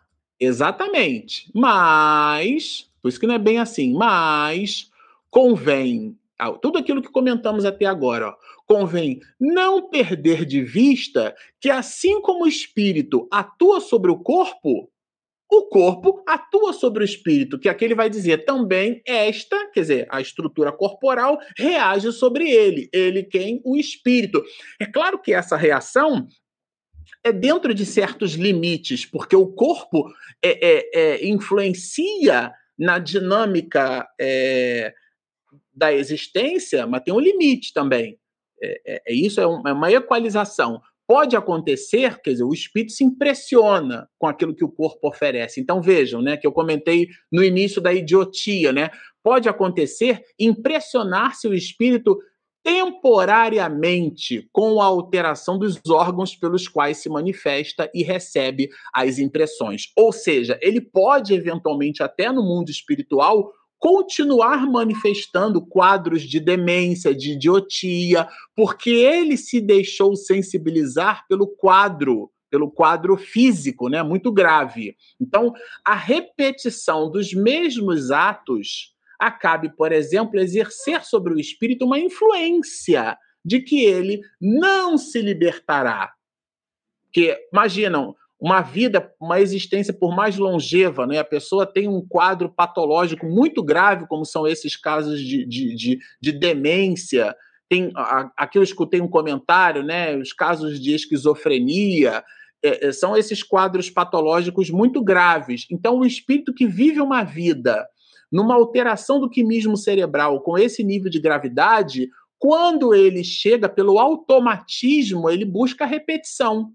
Exatamente. Mas, por isso que não é bem assim, mas convém, tudo aquilo que comentamos até agora, ó, convém não perder de vista que assim como o espírito atua sobre o corpo, o corpo atua sobre o espírito, que aqui ele vai dizer também esta, quer dizer, a estrutura corporal reage sobre ele, ele quem? O espírito. É claro que essa reação é dentro de certos limites, porque o corpo é, é, é influencia na dinâmica é, da existência, mas tem um limite também. É, é, é isso, é uma, é uma equalização. Pode acontecer, quer dizer, o espírito se impressiona com aquilo que o corpo oferece. Então vejam, né, que eu comentei no início da idiotia, né? Pode acontecer impressionar-se o espírito temporariamente com a alteração dos órgãos pelos quais se manifesta e recebe as impressões. Ou seja, ele pode eventualmente até no mundo espiritual continuar manifestando quadros de demência, de idiotia, porque ele se deixou sensibilizar pelo quadro, pelo quadro físico, né, muito grave. Então, a repetição dos mesmos atos acabe, por exemplo, exercer sobre o espírito uma influência de que ele não se libertará. Que imaginam, uma vida, uma existência por mais longeva, né? a pessoa tem um quadro patológico muito grave, como são esses casos de, de, de, de demência. Tem, aqui eu escutei um comentário, né? os casos de esquizofrenia, é, é, são esses quadros patológicos muito graves. Então, o espírito que vive uma vida numa alteração do quimismo cerebral com esse nível de gravidade, quando ele chega pelo automatismo, ele busca repetição.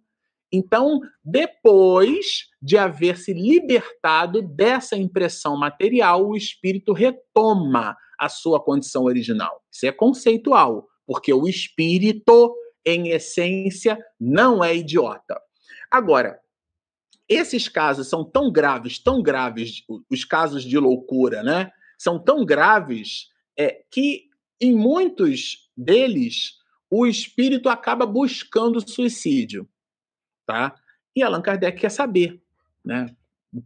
Então, depois de haver se libertado dessa impressão material, o espírito retoma a sua condição original. Isso é conceitual, porque o espírito, em essência, não é idiota. Agora, esses casos são tão graves, tão graves, os casos de loucura, né? São tão graves é, que, em muitos deles, o espírito acaba buscando suicídio tá? E Allan Kardec quer saber, né?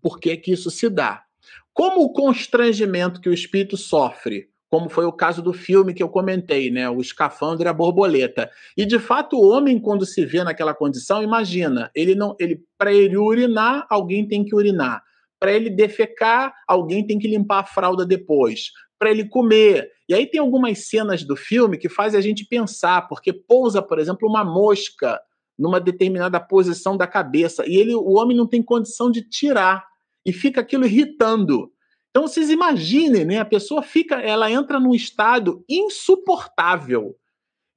Por que que isso se dá? Como o constrangimento que o espírito sofre, como foi o caso do filme que eu comentei, né? O escafandro e a borboleta. E de fato o homem quando se vê naquela condição, imagina, ele não, ele para ele urinar, alguém tem que urinar. Para ele defecar, alguém tem que limpar a fralda depois. Para ele comer. E aí tem algumas cenas do filme que fazem a gente pensar, porque pousa, por exemplo, uma mosca numa determinada posição da cabeça e ele, o homem não tem condição de tirar e fica aquilo irritando. Então vocês imaginem, né? A pessoa fica, ela entra num estado insuportável.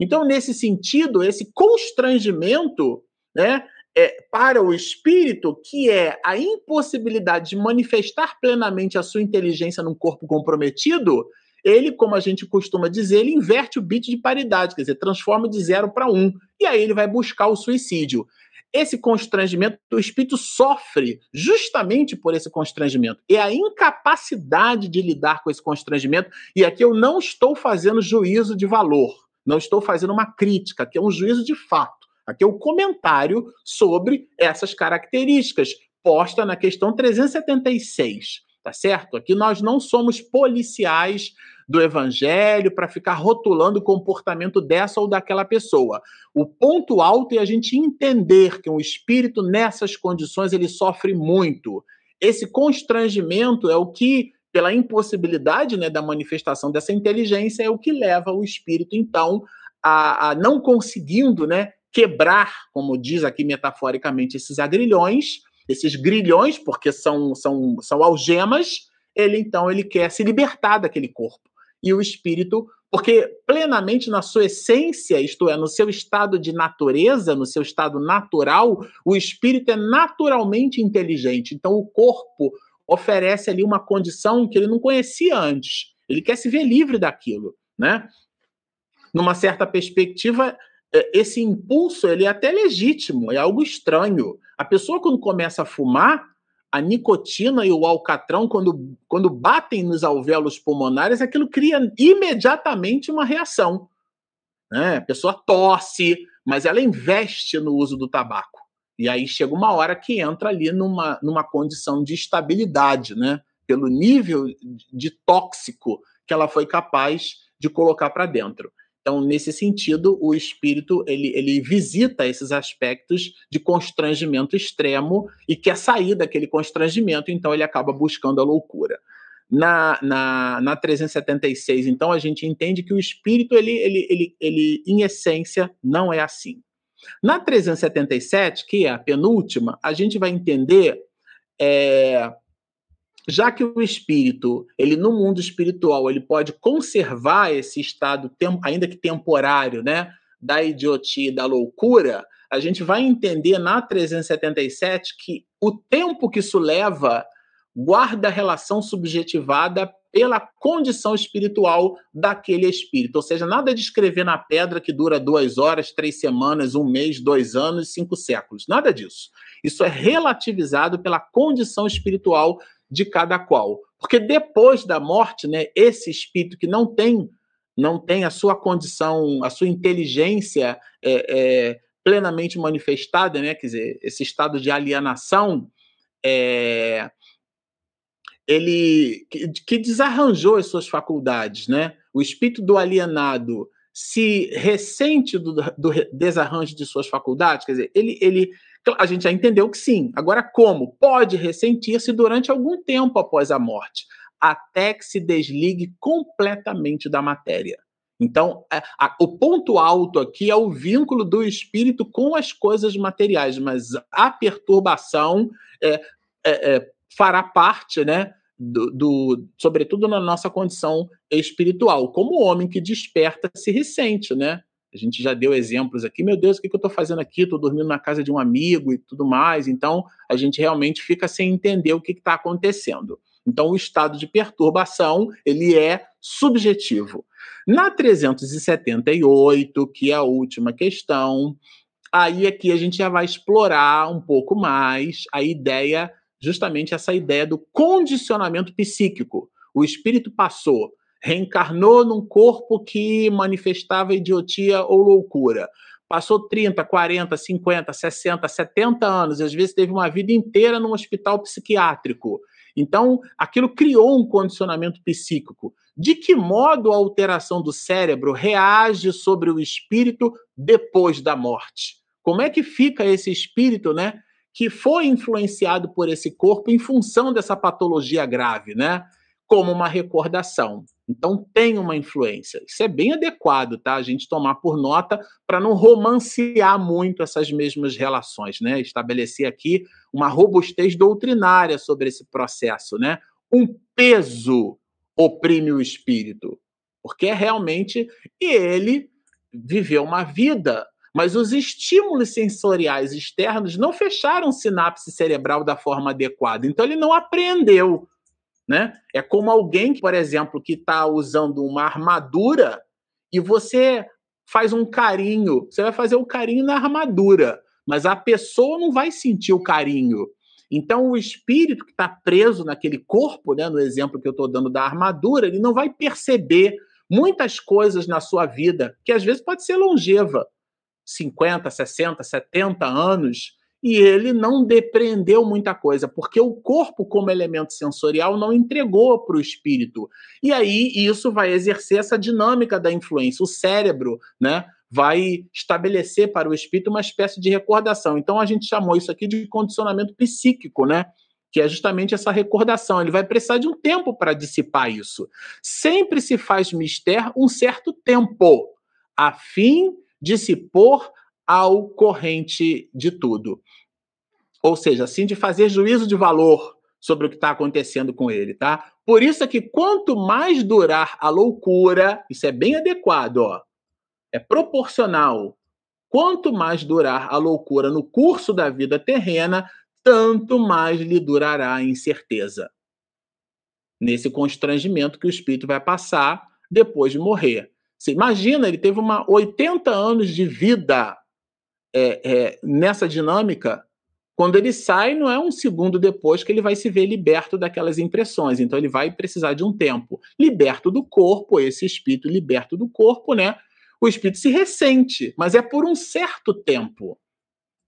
Então nesse sentido, esse constrangimento, né, é, para o espírito, que é a impossibilidade de manifestar plenamente a sua inteligência num corpo comprometido, ele, como a gente costuma dizer, ele inverte o bit de paridade, quer dizer, transforma de zero para um, e aí ele vai buscar o suicídio. Esse constrangimento, o espírito sofre justamente por esse constrangimento. E a incapacidade de lidar com esse constrangimento, e aqui eu não estou fazendo juízo de valor, não estou fazendo uma crítica, aqui é um juízo de fato. Aqui é o um comentário sobre essas características, posta na questão 376 tá certo? Aqui nós não somos policiais do evangelho para ficar rotulando o comportamento dessa ou daquela pessoa. O ponto alto é a gente entender que um espírito nessas condições ele sofre muito. Esse constrangimento é o que pela impossibilidade né, da manifestação dessa inteligência, é o que leva o espírito, então, a, a não conseguindo né, quebrar, como diz aqui metaforicamente, esses agrilhões, esses grilhões, porque são, são, são algemas, ele então ele quer se libertar daquele corpo. E o espírito, porque plenamente na sua essência, isto é, no seu estado de natureza, no seu estado natural, o espírito é naturalmente inteligente. Então o corpo oferece ali uma condição que ele não conhecia antes. Ele quer se ver livre daquilo, né? Numa certa perspectiva, é, esse impulso ele é até legítimo, é algo estranho. A pessoa quando começa a fumar, a nicotina e o alcatrão, quando, quando batem nos alvéolos pulmonares, aquilo cria imediatamente uma reação. Né? A pessoa tosse, mas ela investe no uso do tabaco. E aí chega uma hora que entra ali numa, numa condição de estabilidade, né? pelo nível de tóxico que ela foi capaz de colocar para dentro. Então, nesse sentido, o espírito ele, ele visita esses aspectos de constrangimento extremo e quer sair daquele constrangimento, então ele acaba buscando a loucura. Na, na, na 376, então, a gente entende que o espírito, ele, ele, ele, ele, em essência, não é assim. Na 377, que é a penúltima, a gente vai entender é, já que o espírito, ele no mundo espiritual, ele pode conservar esse estado, ainda que temporário, né, da idiotia da loucura, a gente vai entender na 377 que o tempo que isso leva guarda relação subjetivada pela condição espiritual daquele espírito. Ou seja, nada de escrever na pedra que dura duas horas, três semanas, um mês, dois anos, cinco séculos. Nada disso. Isso é relativizado pela condição espiritual de cada qual. Porque depois da morte, né, esse espírito que não tem não tem a sua condição, a sua inteligência é, é, plenamente manifestada, né? quer dizer, esse estado de alienação, é, ele que, que, desarranjou as suas faculdades, né? O espírito do alienado se ressente do, do desarranjo de suas faculdades, quer dizer, ele, ele, a gente já entendeu que sim. Agora, como? Pode ressentir-se durante algum tempo após a morte, até que se desligue completamente da matéria. Então, a, a, o ponto alto aqui é o vínculo do espírito com as coisas materiais, mas a perturbação é, é, é, fará parte, né? Do, do, sobretudo na nossa condição espiritual, como o homem que desperta se ressente, né? A gente já deu exemplos aqui, meu Deus, o que, eu estou fazendo aqui? Estou dormindo na casa de um amigo e tudo mais. Então, a gente realmente fica sem entender o que está acontecendo. Então, o estado de perturbação ele é subjetivo. Na 378, que é a última questão, aí aqui a gente já vai explorar um pouco mais a ideia, justamente essa ideia do condicionamento psíquico. O espírito passou, reencarnou num corpo que manifestava idiotia ou loucura. Passou 30, 40, 50, 60, 70 anos, às vezes teve uma vida inteira num hospital psiquiátrico. Então, aquilo criou um condicionamento psíquico. De que modo a alteração do cérebro reage sobre o espírito depois da morte? Como é que fica esse espírito, né, que foi influenciado por esse corpo em função dessa patologia grave, né? Como uma recordação. Então tem uma influência. Isso é bem adequado, tá? A gente tomar por nota para não romancear muito essas mesmas relações, né? Estabelecer aqui uma robustez doutrinária sobre esse processo, né? Um peso oprime o espírito, porque é realmente ele viveu uma vida, mas os estímulos sensoriais externos não fecharam sinapse cerebral da forma adequada, então ele não aprendeu, né? É como alguém, por exemplo, que está usando uma armadura e você faz um carinho, você vai fazer o um carinho na armadura, mas a pessoa não vai sentir o carinho. Então, o espírito que está preso naquele corpo, né, no exemplo que eu estou dando da armadura, ele não vai perceber muitas coisas na sua vida, que às vezes pode ser longeva 50, 60, 70 anos e ele não depreendeu muita coisa, porque o corpo, como elemento sensorial, não entregou para o espírito. E aí isso vai exercer essa dinâmica da influência. O cérebro, né? vai estabelecer para o espírito uma espécie de recordação. Então a gente chamou isso aqui de condicionamento psíquico, né? Que é justamente essa recordação. Ele vai precisar de um tempo para dissipar isso. Sempre se faz mister um certo tempo, a fim de se pôr ao corrente de tudo. Ou seja, assim de fazer juízo de valor sobre o que está acontecendo com ele, tá? Por isso é que quanto mais durar a loucura, isso é bem adequado, ó é proporcional. Quanto mais durar a loucura no curso da vida terrena, tanto mais lhe durará a incerteza. Nesse constrangimento que o espírito vai passar depois de morrer. Você imagina, ele teve uma 80 anos de vida é, é, nessa dinâmica. Quando ele sai, não é um segundo depois que ele vai se ver liberto daquelas impressões. Então, ele vai precisar de um tempo. Liberto do corpo, esse espírito liberto do corpo, né? o espírito se ressente, mas é por um certo tempo,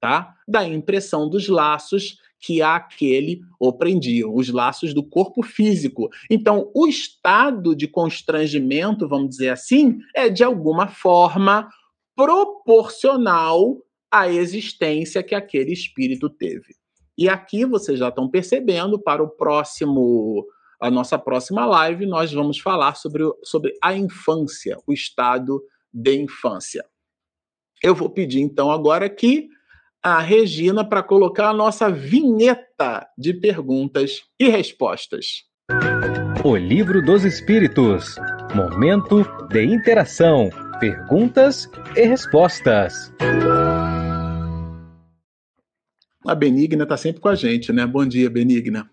tá? Da impressão dos laços que aquele o prendiam, os laços do corpo físico. Então, o estado de constrangimento, vamos dizer assim, é de alguma forma proporcional à existência que aquele espírito teve. E aqui vocês já estão percebendo, para o próximo a nossa próxima live, nós vamos falar sobre, sobre a infância, o estado de infância. Eu vou pedir então agora aqui a Regina para colocar a nossa vinheta de perguntas e respostas. O Livro dos Espíritos. Momento de interação, perguntas e respostas. A Benigna está sempre com a gente, né? Bom dia, Benigna.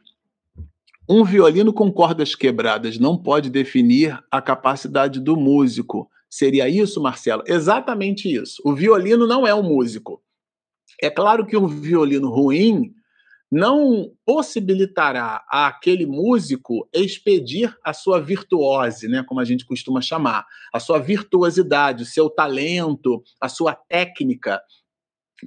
Um violino com cordas quebradas não pode definir a capacidade do músico Seria isso, Marcelo? Exatamente isso. O violino não é um músico. É claro que um violino ruim não possibilitará àquele músico expedir a sua virtuose, né, como a gente costuma chamar, a sua virtuosidade, o seu talento, a sua técnica.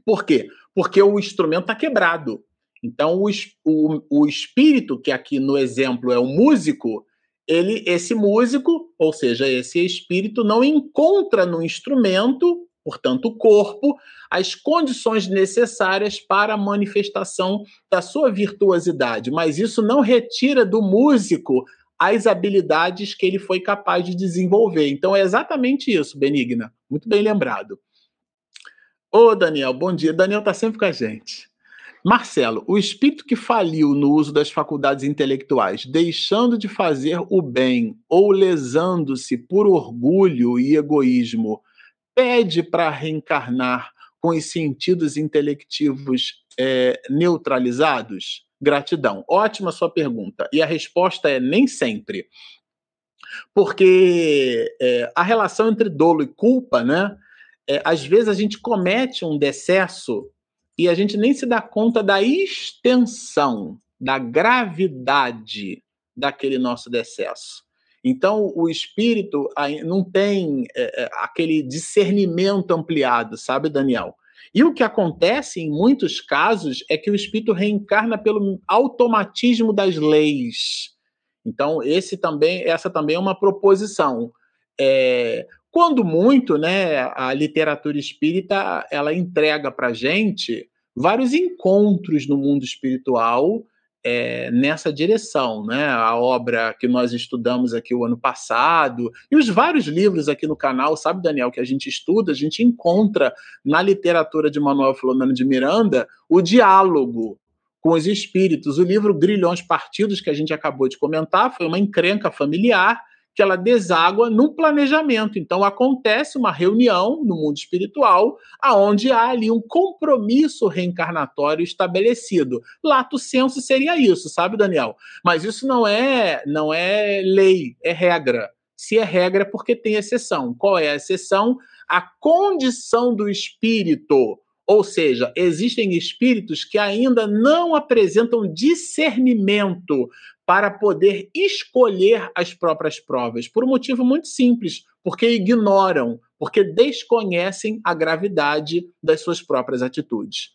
Por quê? Porque o instrumento está quebrado. Então, o, o, o espírito, que aqui no exemplo é o músico, ele, esse músico, ou seja, esse espírito, não encontra no instrumento portanto, o corpo, as condições necessárias para a manifestação da sua virtuosidade. Mas isso não retira do músico as habilidades que ele foi capaz de desenvolver. Então é exatamente isso, Benigna. Muito bem lembrado. Ô, Daniel, bom dia. Daniel está sempre com a gente. Marcelo, o espírito que faliu no uso das faculdades intelectuais, deixando de fazer o bem ou lesando-se por orgulho e egoísmo, pede para reencarnar com os sentidos intelectivos é, neutralizados? Gratidão. Ótima sua pergunta. E a resposta é nem sempre. Porque é, a relação entre dolo e culpa, né? É, às vezes a gente comete um decesso e a gente nem se dá conta da extensão, da gravidade daquele nosso decesso. Então, o espírito não tem é, é, aquele discernimento ampliado, sabe, Daniel? E o que acontece em muitos casos é que o espírito reencarna pelo automatismo das leis. Então, esse também, essa também é uma proposição. É, quando muito, né, a literatura espírita ela entrega para gente vários encontros no mundo espiritual é, nessa direção, né? A obra que nós estudamos aqui o ano passado e os vários livros aqui no canal, sabe, Daniel, que a gente estuda, a gente encontra na literatura de Manuel Filomeno de Miranda o diálogo com os espíritos. O livro Grilhões Partidos, que a gente acabou de comentar, foi uma encrenca familiar que ela deságua no planejamento. Então acontece uma reunião no mundo espiritual aonde há ali um compromisso reencarnatório estabelecido. Lato senso seria isso, sabe, Daniel? Mas isso não é não é lei, é regra. Se é regra é porque tem exceção. Qual é a exceção? A condição do espírito ou seja, existem espíritos que ainda não apresentam discernimento para poder escolher as próprias provas, por um motivo muito simples, porque ignoram, porque desconhecem a gravidade das suas próprias atitudes.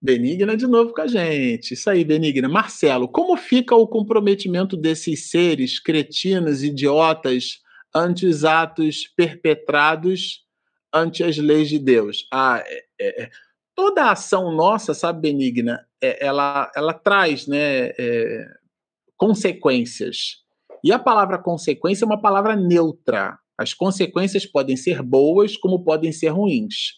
Benigna de novo com a gente. Isso aí, Benigna. Marcelo, como fica o comprometimento desses seres cretinos, idiotas, ante os atos perpetrados ante as leis de Deus? Ah, é, é, é toda a ação nossa, sabe, Benigna, é, ela, ela traz né, é, consequências. E a palavra consequência é uma palavra neutra. As consequências podem ser boas, como podem ser ruins.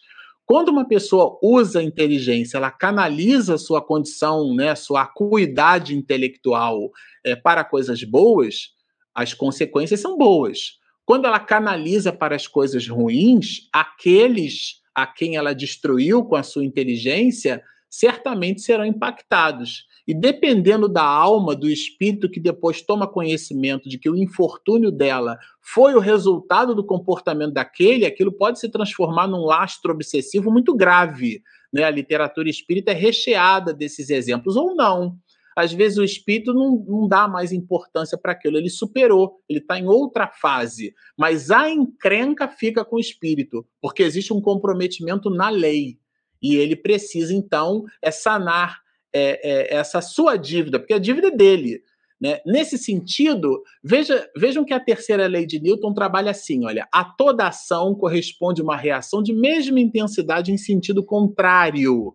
Quando uma pessoa usa a inteligência, ela canaliza sua condição, né, sua acuidade intelectual é, para coisas boas, as consequências são boas. Quando ela canaliza para as coisas ruins, aqueles a quem ela destruiu com a sua inteligência certamente serão impactados. E dependendo da alma, do espírito que depois toma conhecimento de que o infortúnio dela foi o resultado do comportamento daquele, aquilo pode se transformar num lastro obsessivo muito grave. Né? A literatura espírita é recheada desses exemplos, ou não. Às vezes o espírito não, não dá mais importância para aquilo, ele superou, ele está em outra fase. Mas a encrenca fica com o espírito, porque existe um comprometimento na lei. E ele precisa, então, é sanar é, é, essa sua dívida, porque a dívida é dele. Né? Nesse sentido, veja, vejam que a terceira lei de Newton trabalha assim: olha, a toda ação corresponde uma reação de mesma intensidade em sentido contrário,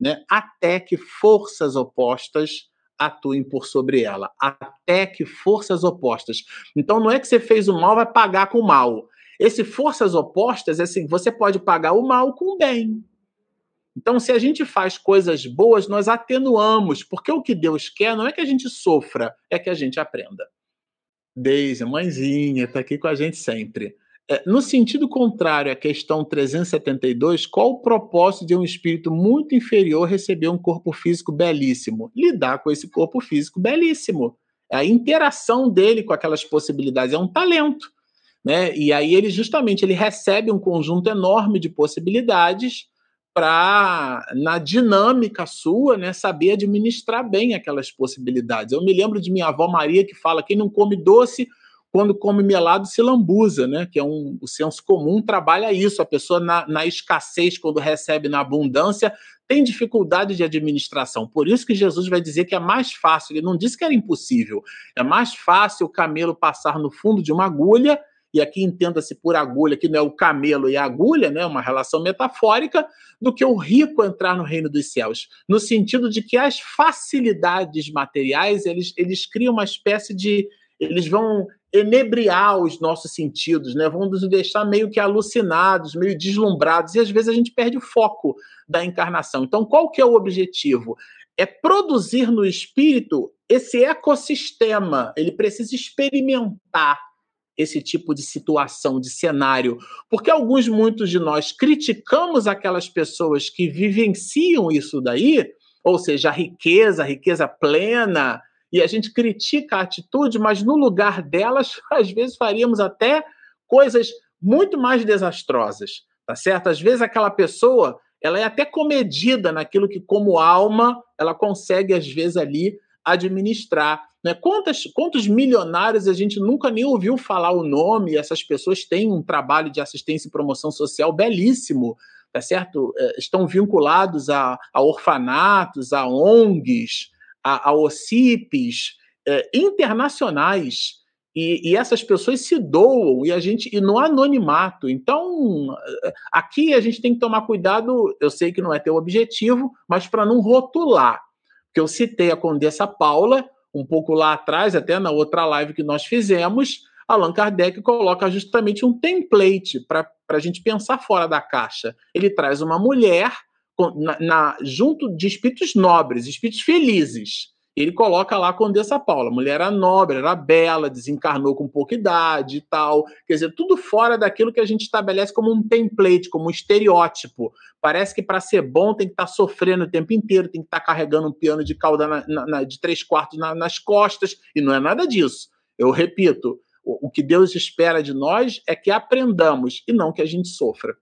né? até que forças opostas atuem por sobre ela, até que forças opostas. Então não é que você fez o mal vai pagar com o mal. Esse forças opostas é assim, você pode pagar o mal com o bem. Então, se a gente faz coisas boas, nós atenuamos, porque o que Deus quer não é que a gente sofra, é que a gente aprenda. Deise, mãezinha, está aqui com a gente sempre. É, no sentido contrário à questão 372, qual o propósito de um espírito muito inferior receber um corpo físico belíssimo? Lidar com esse corpo físico belíssimo. A interação dele com aquelas possibilidades é um talento. Né? E aí ele justamente ele recebe um conjunto enorme de possibilidades para, na dinâmica sua, né, saber administrar bem aquelas possibilidades. Eu me lembro de minha avó Maria que fala: quem não come doce, quando come melado, se lambuza, né? Que é um, o senso comum trabalha isso. A pessoa, na, na escassez, quando recebe na abundância, tem dificuldade de administração. Por isso que Jesus vai dizer que é mais fácil, ele não disse que era impossível, é mais fácil o camelo passar no fundo de uma agulha e aqui entenda-se por agulha, que não é o camelo e a agulha, né, uma relação metafórica, do que o rico entrar no reino dos céus, no sentido de que as facilidades materiais, eles, eles criam uma espécie de eles vão enebriar os nossos sentidos, né? Vão nos deixar meio que alucinados, meio deslumbrados, e às vezes a gente perde o foco da encarnação. Então, qual que é o objetivo? É produzir no espírito esse ecossistema. Ele precisa experimentar esse tipo de situação, de cenário, porque alguns, muitos de nós criticamos aquelas pessoas que vivenciam isso daí, ou seja, a riqueza, a riqueza plena, e a gente critica a atitude, mas no lugar delas, às vezes faríamos até coisas muito mais desastrosas, tá certo? Às vezes aquela pessoa, ela é até comedida naquilo que como alma ela consegue às vezes ali administrar. Né? Quantos milionários a gente nunca nem ouviu falar o nome, essas pessoas têm um trabalho de assistência e promoção social belíssimo, tá certo? É, estão vinculados a, a orfanatos, a ONGs, a, a OCIPs, é, internacionais. E, e, essas pessoas se doam e a gente e no anonimato. Então, é, aqui a gente tem que tomar cuidado. Eu sei que não é teu objetivo, mas para não rotular que eu citei a Condessa Paula, um pouco lá atrás, até na outra live que nós fizemos, Allan Kardec coloca justamente um template para a gente pensar fora da caixa. Ele traz uma mulher na, na, junto de espíritos nobres, espíritos felizes, ele coloca lá a Condessa Paula. Mulher era nobre, era bela, desencarnou com pouca idade e tal. Quer dizer, tudo fora daquilo que a gente estabelece como um template, como um estereótipo. Parece que para ser bom tem que estar tá sofrendo o tempo inteiro, tem que estar tá carregando um piano de cauda na, na, de três quartos na, nas costas, e não é nada disso. Eu repito, o, o que Deus espera de nós é que aprendamos e não que a gente sofra.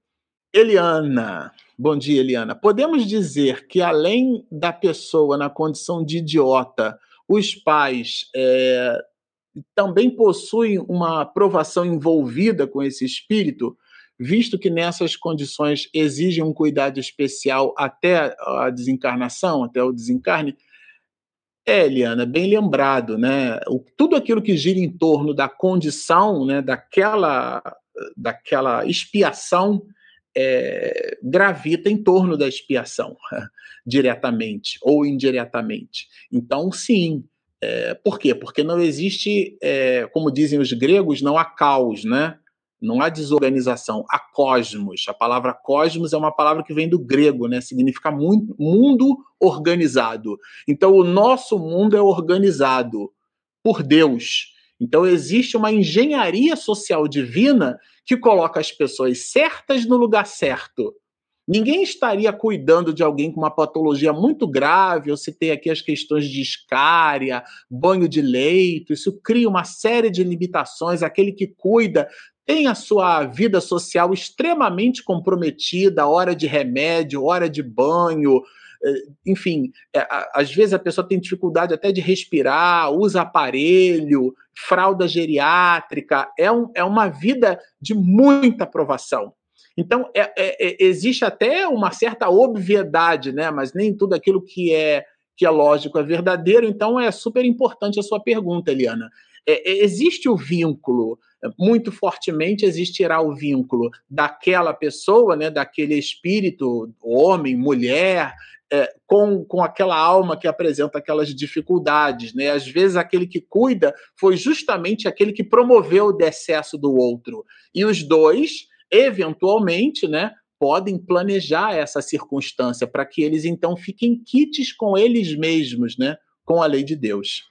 Eliana. Bom dia, Eliana. Podemos dizer que, além da pessoa na condição de idiota, os pais é, também possuem uma aprovação envolvida com esse espírito, visto que nessas condições exigem um cuidado especial até a desencarnação, até o desencarne? É, Eliana, bem lembrado, né? O, tudo aquilo que gira em torno da condição, né, daquela, daquela expiação é, gravita em torno da expiação, diretamente ou indiretamente. Então, sim. É, por quê? Porque não existe, é, como dizem os gregos, não há caos, né? Não há desorganização, há cosmos. A palavra cosmos é uma palavra que vem do grego, né? Significa mundo organizado. Então, o nosso mundo é organizado por Deus. Então, existe uma engenharia social divina que coloca as pessoas certas no lugar certo. Ninguém estaria cuidando de alguém com uma patologia muito grave. Eu citei aqui as questões de escária, banho de leito. Isso cria uma série de limitações. Aquele que cuida tem a sua vida social extremamente comprometida, hora de remédio, hora de banho, enfim, é, às vezes a pessoa tem dificuldade até de respirar, usa aparelho, fralda geriátrica, é, um, é uma vida de muita provação. Então, é, é, é, existe até uma certa obviedade, né? mas nem tudo aquilo que é, que é lógico é verdadeiro, então é super importante a sua pergunta, Eliana. É, é, existe o vínculo, muito fortemente existirá o vínculo daquela pessoa, né, daquele espírito, homem, mulher, é, com, com aquela alma que apresenta aquelas dificuldades. Né? Às vezes, aquele que cuida foi justamente aquele que promoveu o decesso do outro. E os dois, eventualmente, né, podem planejar essa circunstância para que eles então fiquem quites com eles mesmos, né, com a lei de Deus.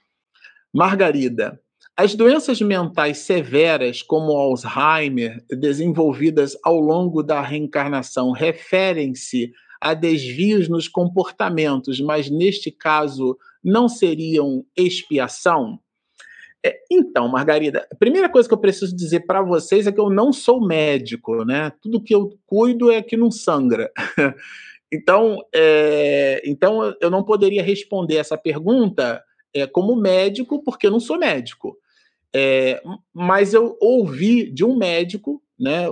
Margarida, as doenças mentais severas, como Alzheimer, desenvolvidas ao longo da reencarnação, referem-se a desvios nos comportamentos, mas neste caso não seriam expiação? É, então, Margarida, a primeira coisa que eu preciso dizer para vocês é que eu não sou médico, né? Tudo que eu cuido é que não sangra. então, é, então, eu não poderia responder essa pergunta é, como médico, porque eu não sou médico. É, mas eu ouvi de um médico, né,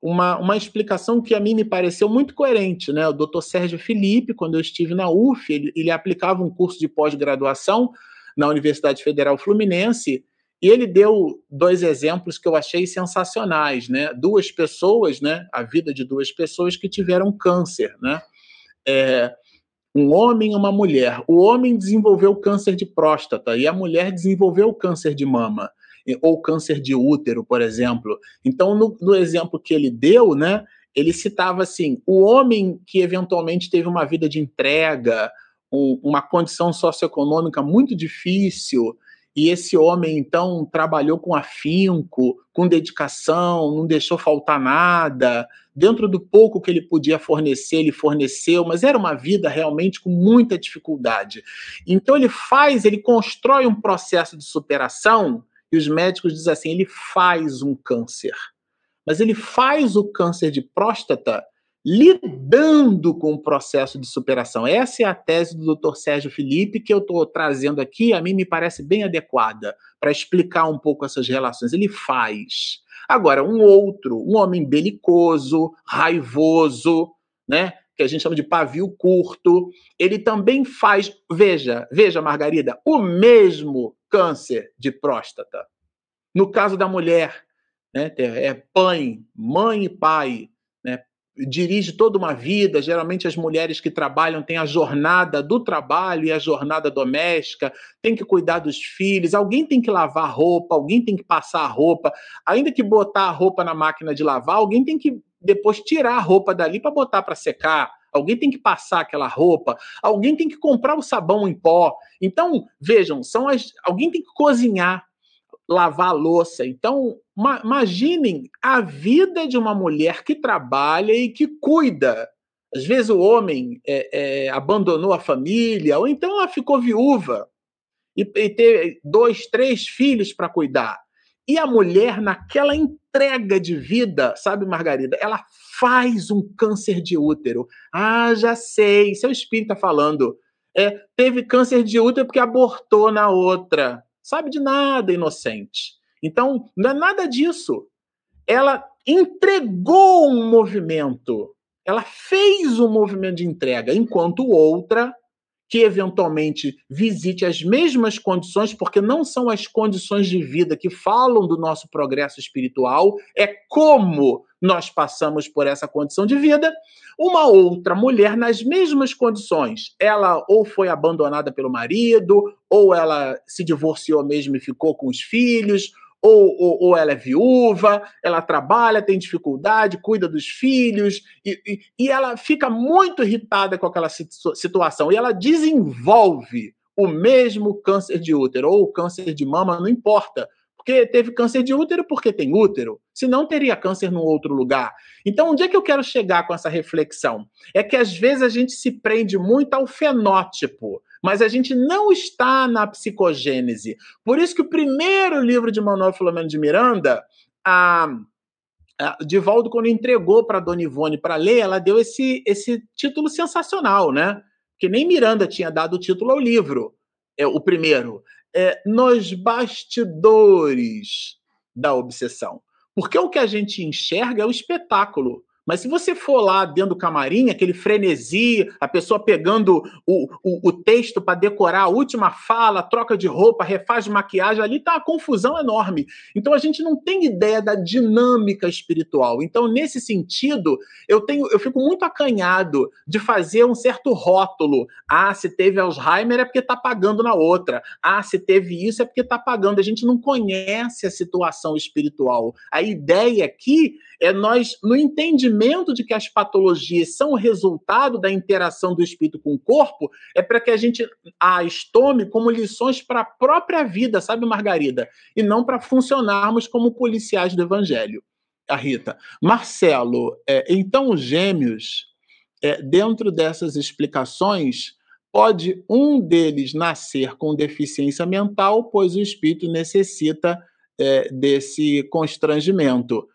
uma, uma explicação que a mim me pareceu muito coerente. Né? O doutor Sérgio Felipe, quando eu estive na UF, ele, ele aplicava um curso de pós-graduação na Universidade Federal Fluminense, e ele deu dois exemplos que eu achei sensacionais, né? Duas pessoas, né? A vida de duas pessoas que tiveram câncer, né? É, um homem e uma mulher. O homem desenvolveu câncer de próstata e a mulher desenvolveu câncer de mama ou câncer de útero, por exemplo. Então, no, no exemplo que ele deu, né? Ele citava assim: o homem que eventualmente teve uma vida de entrega, um, uma condição socioeconômica muito difícil, e esse homem, então, trabalhou com afinco, com dedicação, não deixou faltar nada. Dentro do pouco que ele podia fornecer, ele forneceu, mas era uma vida realmente com muita dificuldade. Então, ele faz, ele constrói um processo de superação, e os médicos dizem assim: ele faz um câncer. Mas ele faz o câncer de próstata lidando com o processo de superação. Essa é a tese do Dr. Sérgio Felipe que eu estou trazendo aqui, a mim me parece bem adequada para explicar um pouco essas relações. Ele faz. Agora, um outro, um homem belicoso, raivoso, né? Que a gente chama de pavio curto, ele também faz, veja, veja, Margarida, o mesmo câncer de próstata. No caso da mulher, né, é pai, mãe e pai, dirige toda uma vida. Geralmente as mulheres que trabalham têm a jornada do trabalho e a jornada doméstica, tem que cuidar dos filhos, alguém tem que lavar roupa, alguém tem que passar a roupa, ainda que botar a roupa na máquina de lavar, alguém tem que depois tirar a roupa dali para botar para secar. Alguém tem que passar aquela roupa, alguém tem que comprar o sabão em pó. Então, vejam, são as, alguém tem que cozinhar, lavar louça. Então, imaginem a vida de uma mulher que trabalha e que cuida. Às vezes o homem é, é, abandonou a família, ou então ela ficou viúva e, e teve dois, três filhos para cuidar. E a mulher, naquela entrega de vida, sabe, Margarida, ela faz um câncer de útero. Ah, já sei, seu espírito está falando. É, teve câncer de útero porque abortou na outra. Sabe de nada, inocente. Então, não é nada disso. Ela entregou um movimento, ela fez um movimento de entrega, enquanto outra que eventualmente visite as mesmas condições, porque não são as condições de vida que falam do nosso progresso espiritual, é como nós passamos por essa condição de vida. Uma outra mulher nas mesmas condições, ela ou foi abandonada pelo marido, ou ela se divorciou mesmo e ficou com os filhos, ou, ou, ou, ela é viúva, ela trabalha, tem dificuldade, cuida dos filhos, e, e, e ela fica muito irritada com aquela situação, e ela desenvolve o mesmo câncer de útero ou câncer de mama, não importa. Porque teve câncer de útero porque tem útero, senão teria câncer num outro lugar. Então, onde é que eu quero chegar com essa reflexão? É que às vezes a gente se prende muito ao fenótipo mas a gente não está na psicogênese. Por isso que o primeiro livro de Manuel Filomeno de Miranda, a, a Divaldo, quando entregou para Dona Ivone para ler, ela deu esse, esse título sensacional, né? Que nem Miranda tinha dado o título ao livro, é o primeiro. É, Nos bastidores da obsessão. Porque o que a gente enxerga é o espetáculo. Mas se você for lá dentro do camarim, aquele frenesi, a pessoa pegando o, o, o texto para decorar a última fala, troca de roupa, refaz de maquiagem, ali está uma confusão enorme. Então a gente não tem ideia da dinâmica espiritual. Então, nesse sentido, eu tenho, eu fico muito acanhado de fazer um certo rótulo. Ah, se teve Alzheimer é porque está pagando na outra. Ah, se teve isso é porque está pagando. A gente não conhece a situação espiritual. A ideia aqui é nós, no entendimento de que as patologias são o resultado da interação do espírito com o corpo, é para que a gente as tome como lições para a própria vida, sabe, Margarida? E não para funcionarmos como policiais do evangelho. A Rita. Marcelo, é, então os gêmeos, é, dentro dessas explicações, Pode um deles nascer com deficiência mental, pois o espírito necessita é, desse constrangimento.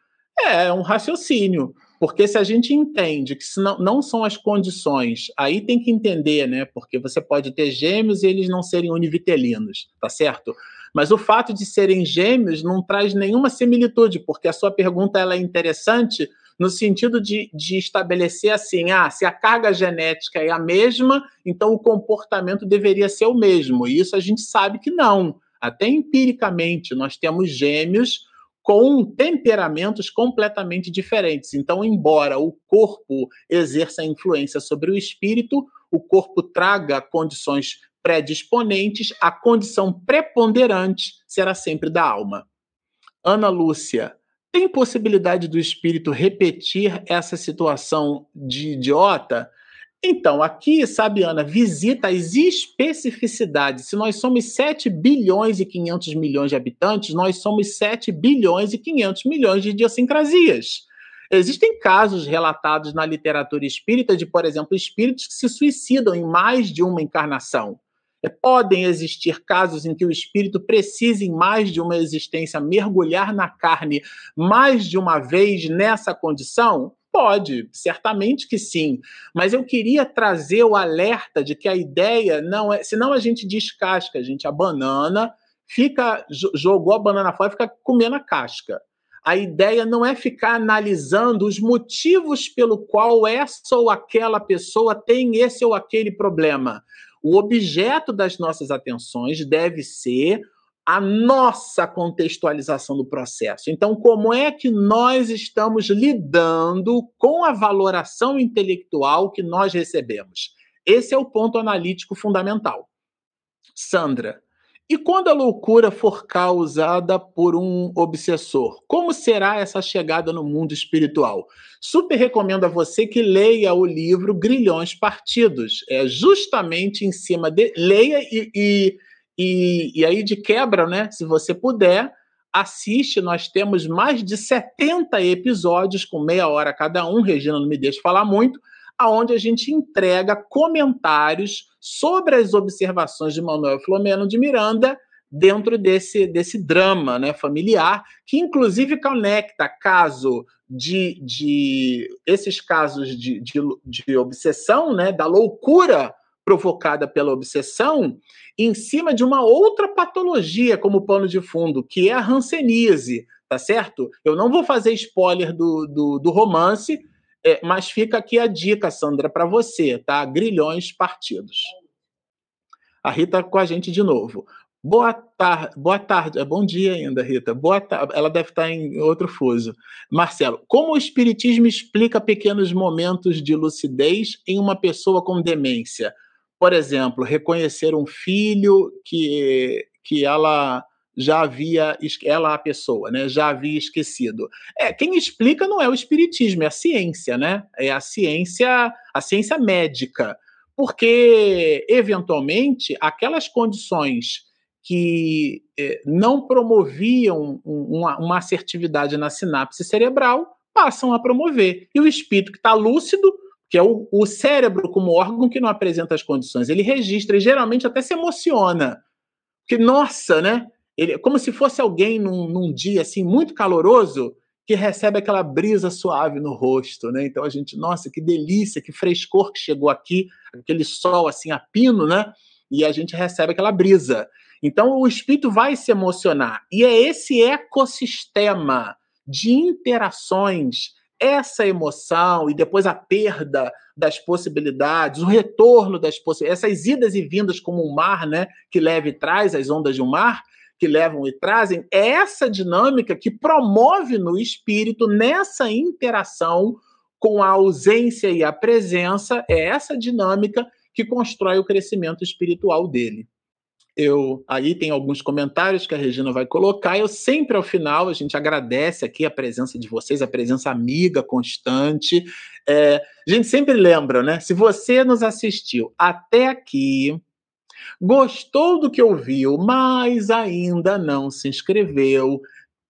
É um raciocínio. Porque se a gente entende que se não, não são as condições, aí tem que entender, né? Porque você pode ter gêmeos e eles não serem univitelinos, tá certo? Mas o fato de serem gêmeos não traz nenhuma similitude, porque a sua pergunta ela é interessante no sentido de, de estabelecer assim: ah, se a carga genética é a mesma, então o comportamento deveria ser o mesmo. E isso a gente sabe que não. Até empiricamente, nós temos gêmeos com temperamentos completamente diferentes. Então, embora o corpo exerça influência sobre o espírito, o corpo traga condições predisponentes, a condição preponderante será sempre da alma. Ana Lúcia, tem possibilidade do espírito repetir essa situação de idiota? Então, aqui, Sabiana visita as especificidades. Se nós somos 7 bilhões e 500 milhões de habitantes, nós somos 7 bilhões e 500 milhões de idiosincrasias. Existem casos relatados na literatura espírita de, por exemplo, espíritos que se suicidam em mais de uma encarnação. É, podem existir casos em que o espírito precise, em mais de uma existência, mergulhar na carne mais de uma vez nessa condição? Pode, certamente que sim. Mas eu queria trazer o alerta de que a ideia não é. Senão a gente descasca, a gente a banana, fica jogou a banana fora e fica comendo a casca. A ideia não é ficar analisando os motivos pelo qual essa ou aquela pessoa tem esse ou aquele problema. O objeto das nossas atenções deve ser a nossa contextualização do processo. Então, como é que nós estamos lidando com a valoração intelectual que nós recebemos? Esse é o ponto analítico fundamental. Sandra, e quando a loucura for causada por um obsessor, como será essa chegada no mundo espiritual? Super recomendo a você que leia o livro Grilhões Partidos. É justamente em cima de. Leia e, e e, e aí, de quebra, né? Se você puder, assiste. Nós temos mais de 70 episódios com meia hora cada um. Regina, não me deixe falar muito. Aonde a gente entrega comentários sobre as observações de Manuel Filomeno de Miranda dentro desse, desse drama né, familiar, que inclusive conecta caso de, de esses casos de, de, de obsessão, né, da loucura provocada pela obsessão em cima de uma outra patologia como pano de fundo, que é a hanseníase, tá certo? Eu não vou fazer spoiler do, do, do romance, é, mas fica aqui a dica, Sandra, para você, tá? Grilhões partidos. A Rita com a gente de novo. Boa tarde, boa tarde, é bom dia ainda, Rita. Boa tarde, ela deve estar em outro fuso. Marcelo, como o espiritismo explica pequenos momentos de lucidez em uma pessoa com demência? Por exemplo, reconhecer um filho que, que ela já havia, ela a pessoa, né, já havia esquecido. É, quem explica não é o espiritismo, é a ciência, né? É a ciência, a ciência médica, porque eventualmente aquelas condições que eh, não promoviam uma, uma assertividade na sinapse cerebral passam a promover. E o espírito que está lúcido que é o, o cérebro como órgão que não apresenta as condições. Ele registra e geralmente até se emociona. Porque, nossa, né? Ele, como se fosse alguém num, num dia assim muito caloroso que recebe aquela brisa suave no rosto, né? Então a gente, nossa, que delícia, que frescor que chegou aqui, aquele sol assim a pino, né? E a gente recebe aquela brisa. Então o espírito vai se emocionar. E é esse ecossistema de interações essa emoção e depois a perda das possibilidades, o retorno das possibilidades, essas idas e vindas como um mar, né, que leva e traz as ondas de um mar, que levam e trazem, é essa dinâmica que promove no espírito nessa interação com a ausência e a presença, é essa dinâmica que constrói o crescimento espiritual dele eu aí tem alguns comentários que a Regina vai colocar. Eu sempre ao final a gente agradece aqui a presença de vocês, a presença amiga, constante. É, a gente sempre lembra, né? Se você nos assistiu até aqui, gostou do que ouviu, mas ainda não se inscreveu,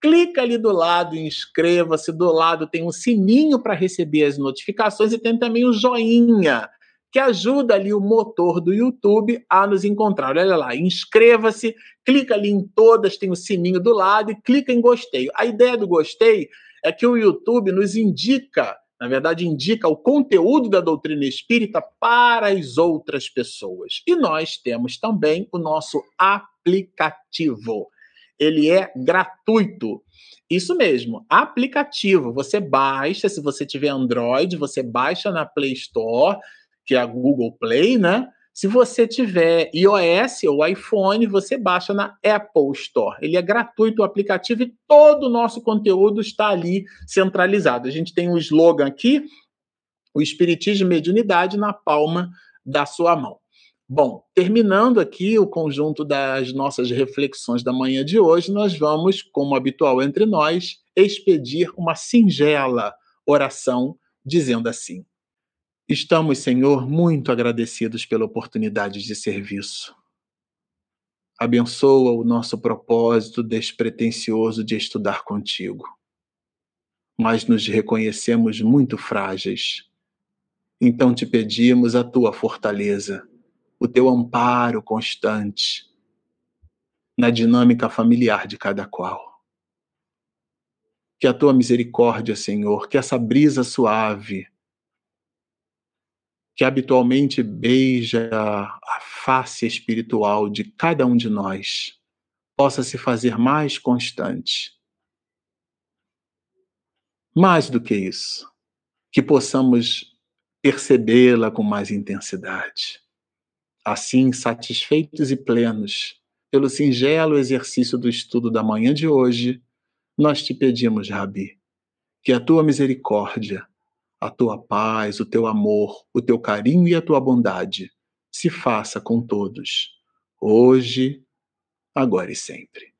clica ali do lado inscreva-se. Do lado tem um sininho para receber as notificações e tem também o joinha que ajuda ali o motor do YouTube a nos encontrar. Olha lá, inscreva-se, clica ali em todas, tem o sininho do lado e clica em gostei. A ideia do gostei é que o YouTube nos indica, na verdade, indica o conteúdo da doutrina espírita para as outras pessoas. E nós temos também o nosso aplicativo. Ele é gratuito. Isso mesmo, aplicativo. Você baixa, se você tiver Android, você baixa na Play Store, que é a Google Play, né? Se você tiver iOS ou iPhone, você baixa na Apple Store. Ele é gratuito o aplicativo e todo o nosso conteúdo está ali centralizado. A gente tem um slogan aqui, o Espiritismo e Mediunidade na palma da sua mão. Bom, terminando aqui o conjunto das nossas reflexões da manhã de hoje, nós vamos, como habitual entre nós, expedir uma singela oração, dizendo assim: Estamos, Senhor, muito agradecidos pela oportunidade de serviço. Abençoa o nosso propósito despretensioso de estudar contigo. Mas nos reconhecemos muito frágeis. Então te pedimos a tua fortaleza o teu amparo constante na dinâmica familiar de cada qual. Que a tua misericórdia, Senhor, que essa brisa suave que habitualmente beija a face espiritual de cada um de nós possa se fazer mais constante. Mais do que isso, que possamos percebê-la com mais intensidade Assim, satisfeitos e plenos pelo singelo exercício do estudo da manhã de hoje, nós te pedimos, Rabi, que a tua misericórdia, a tua paz, o teu amor, o teu carinho e a tua bondade se faça com todos, hoje, agora e sempre.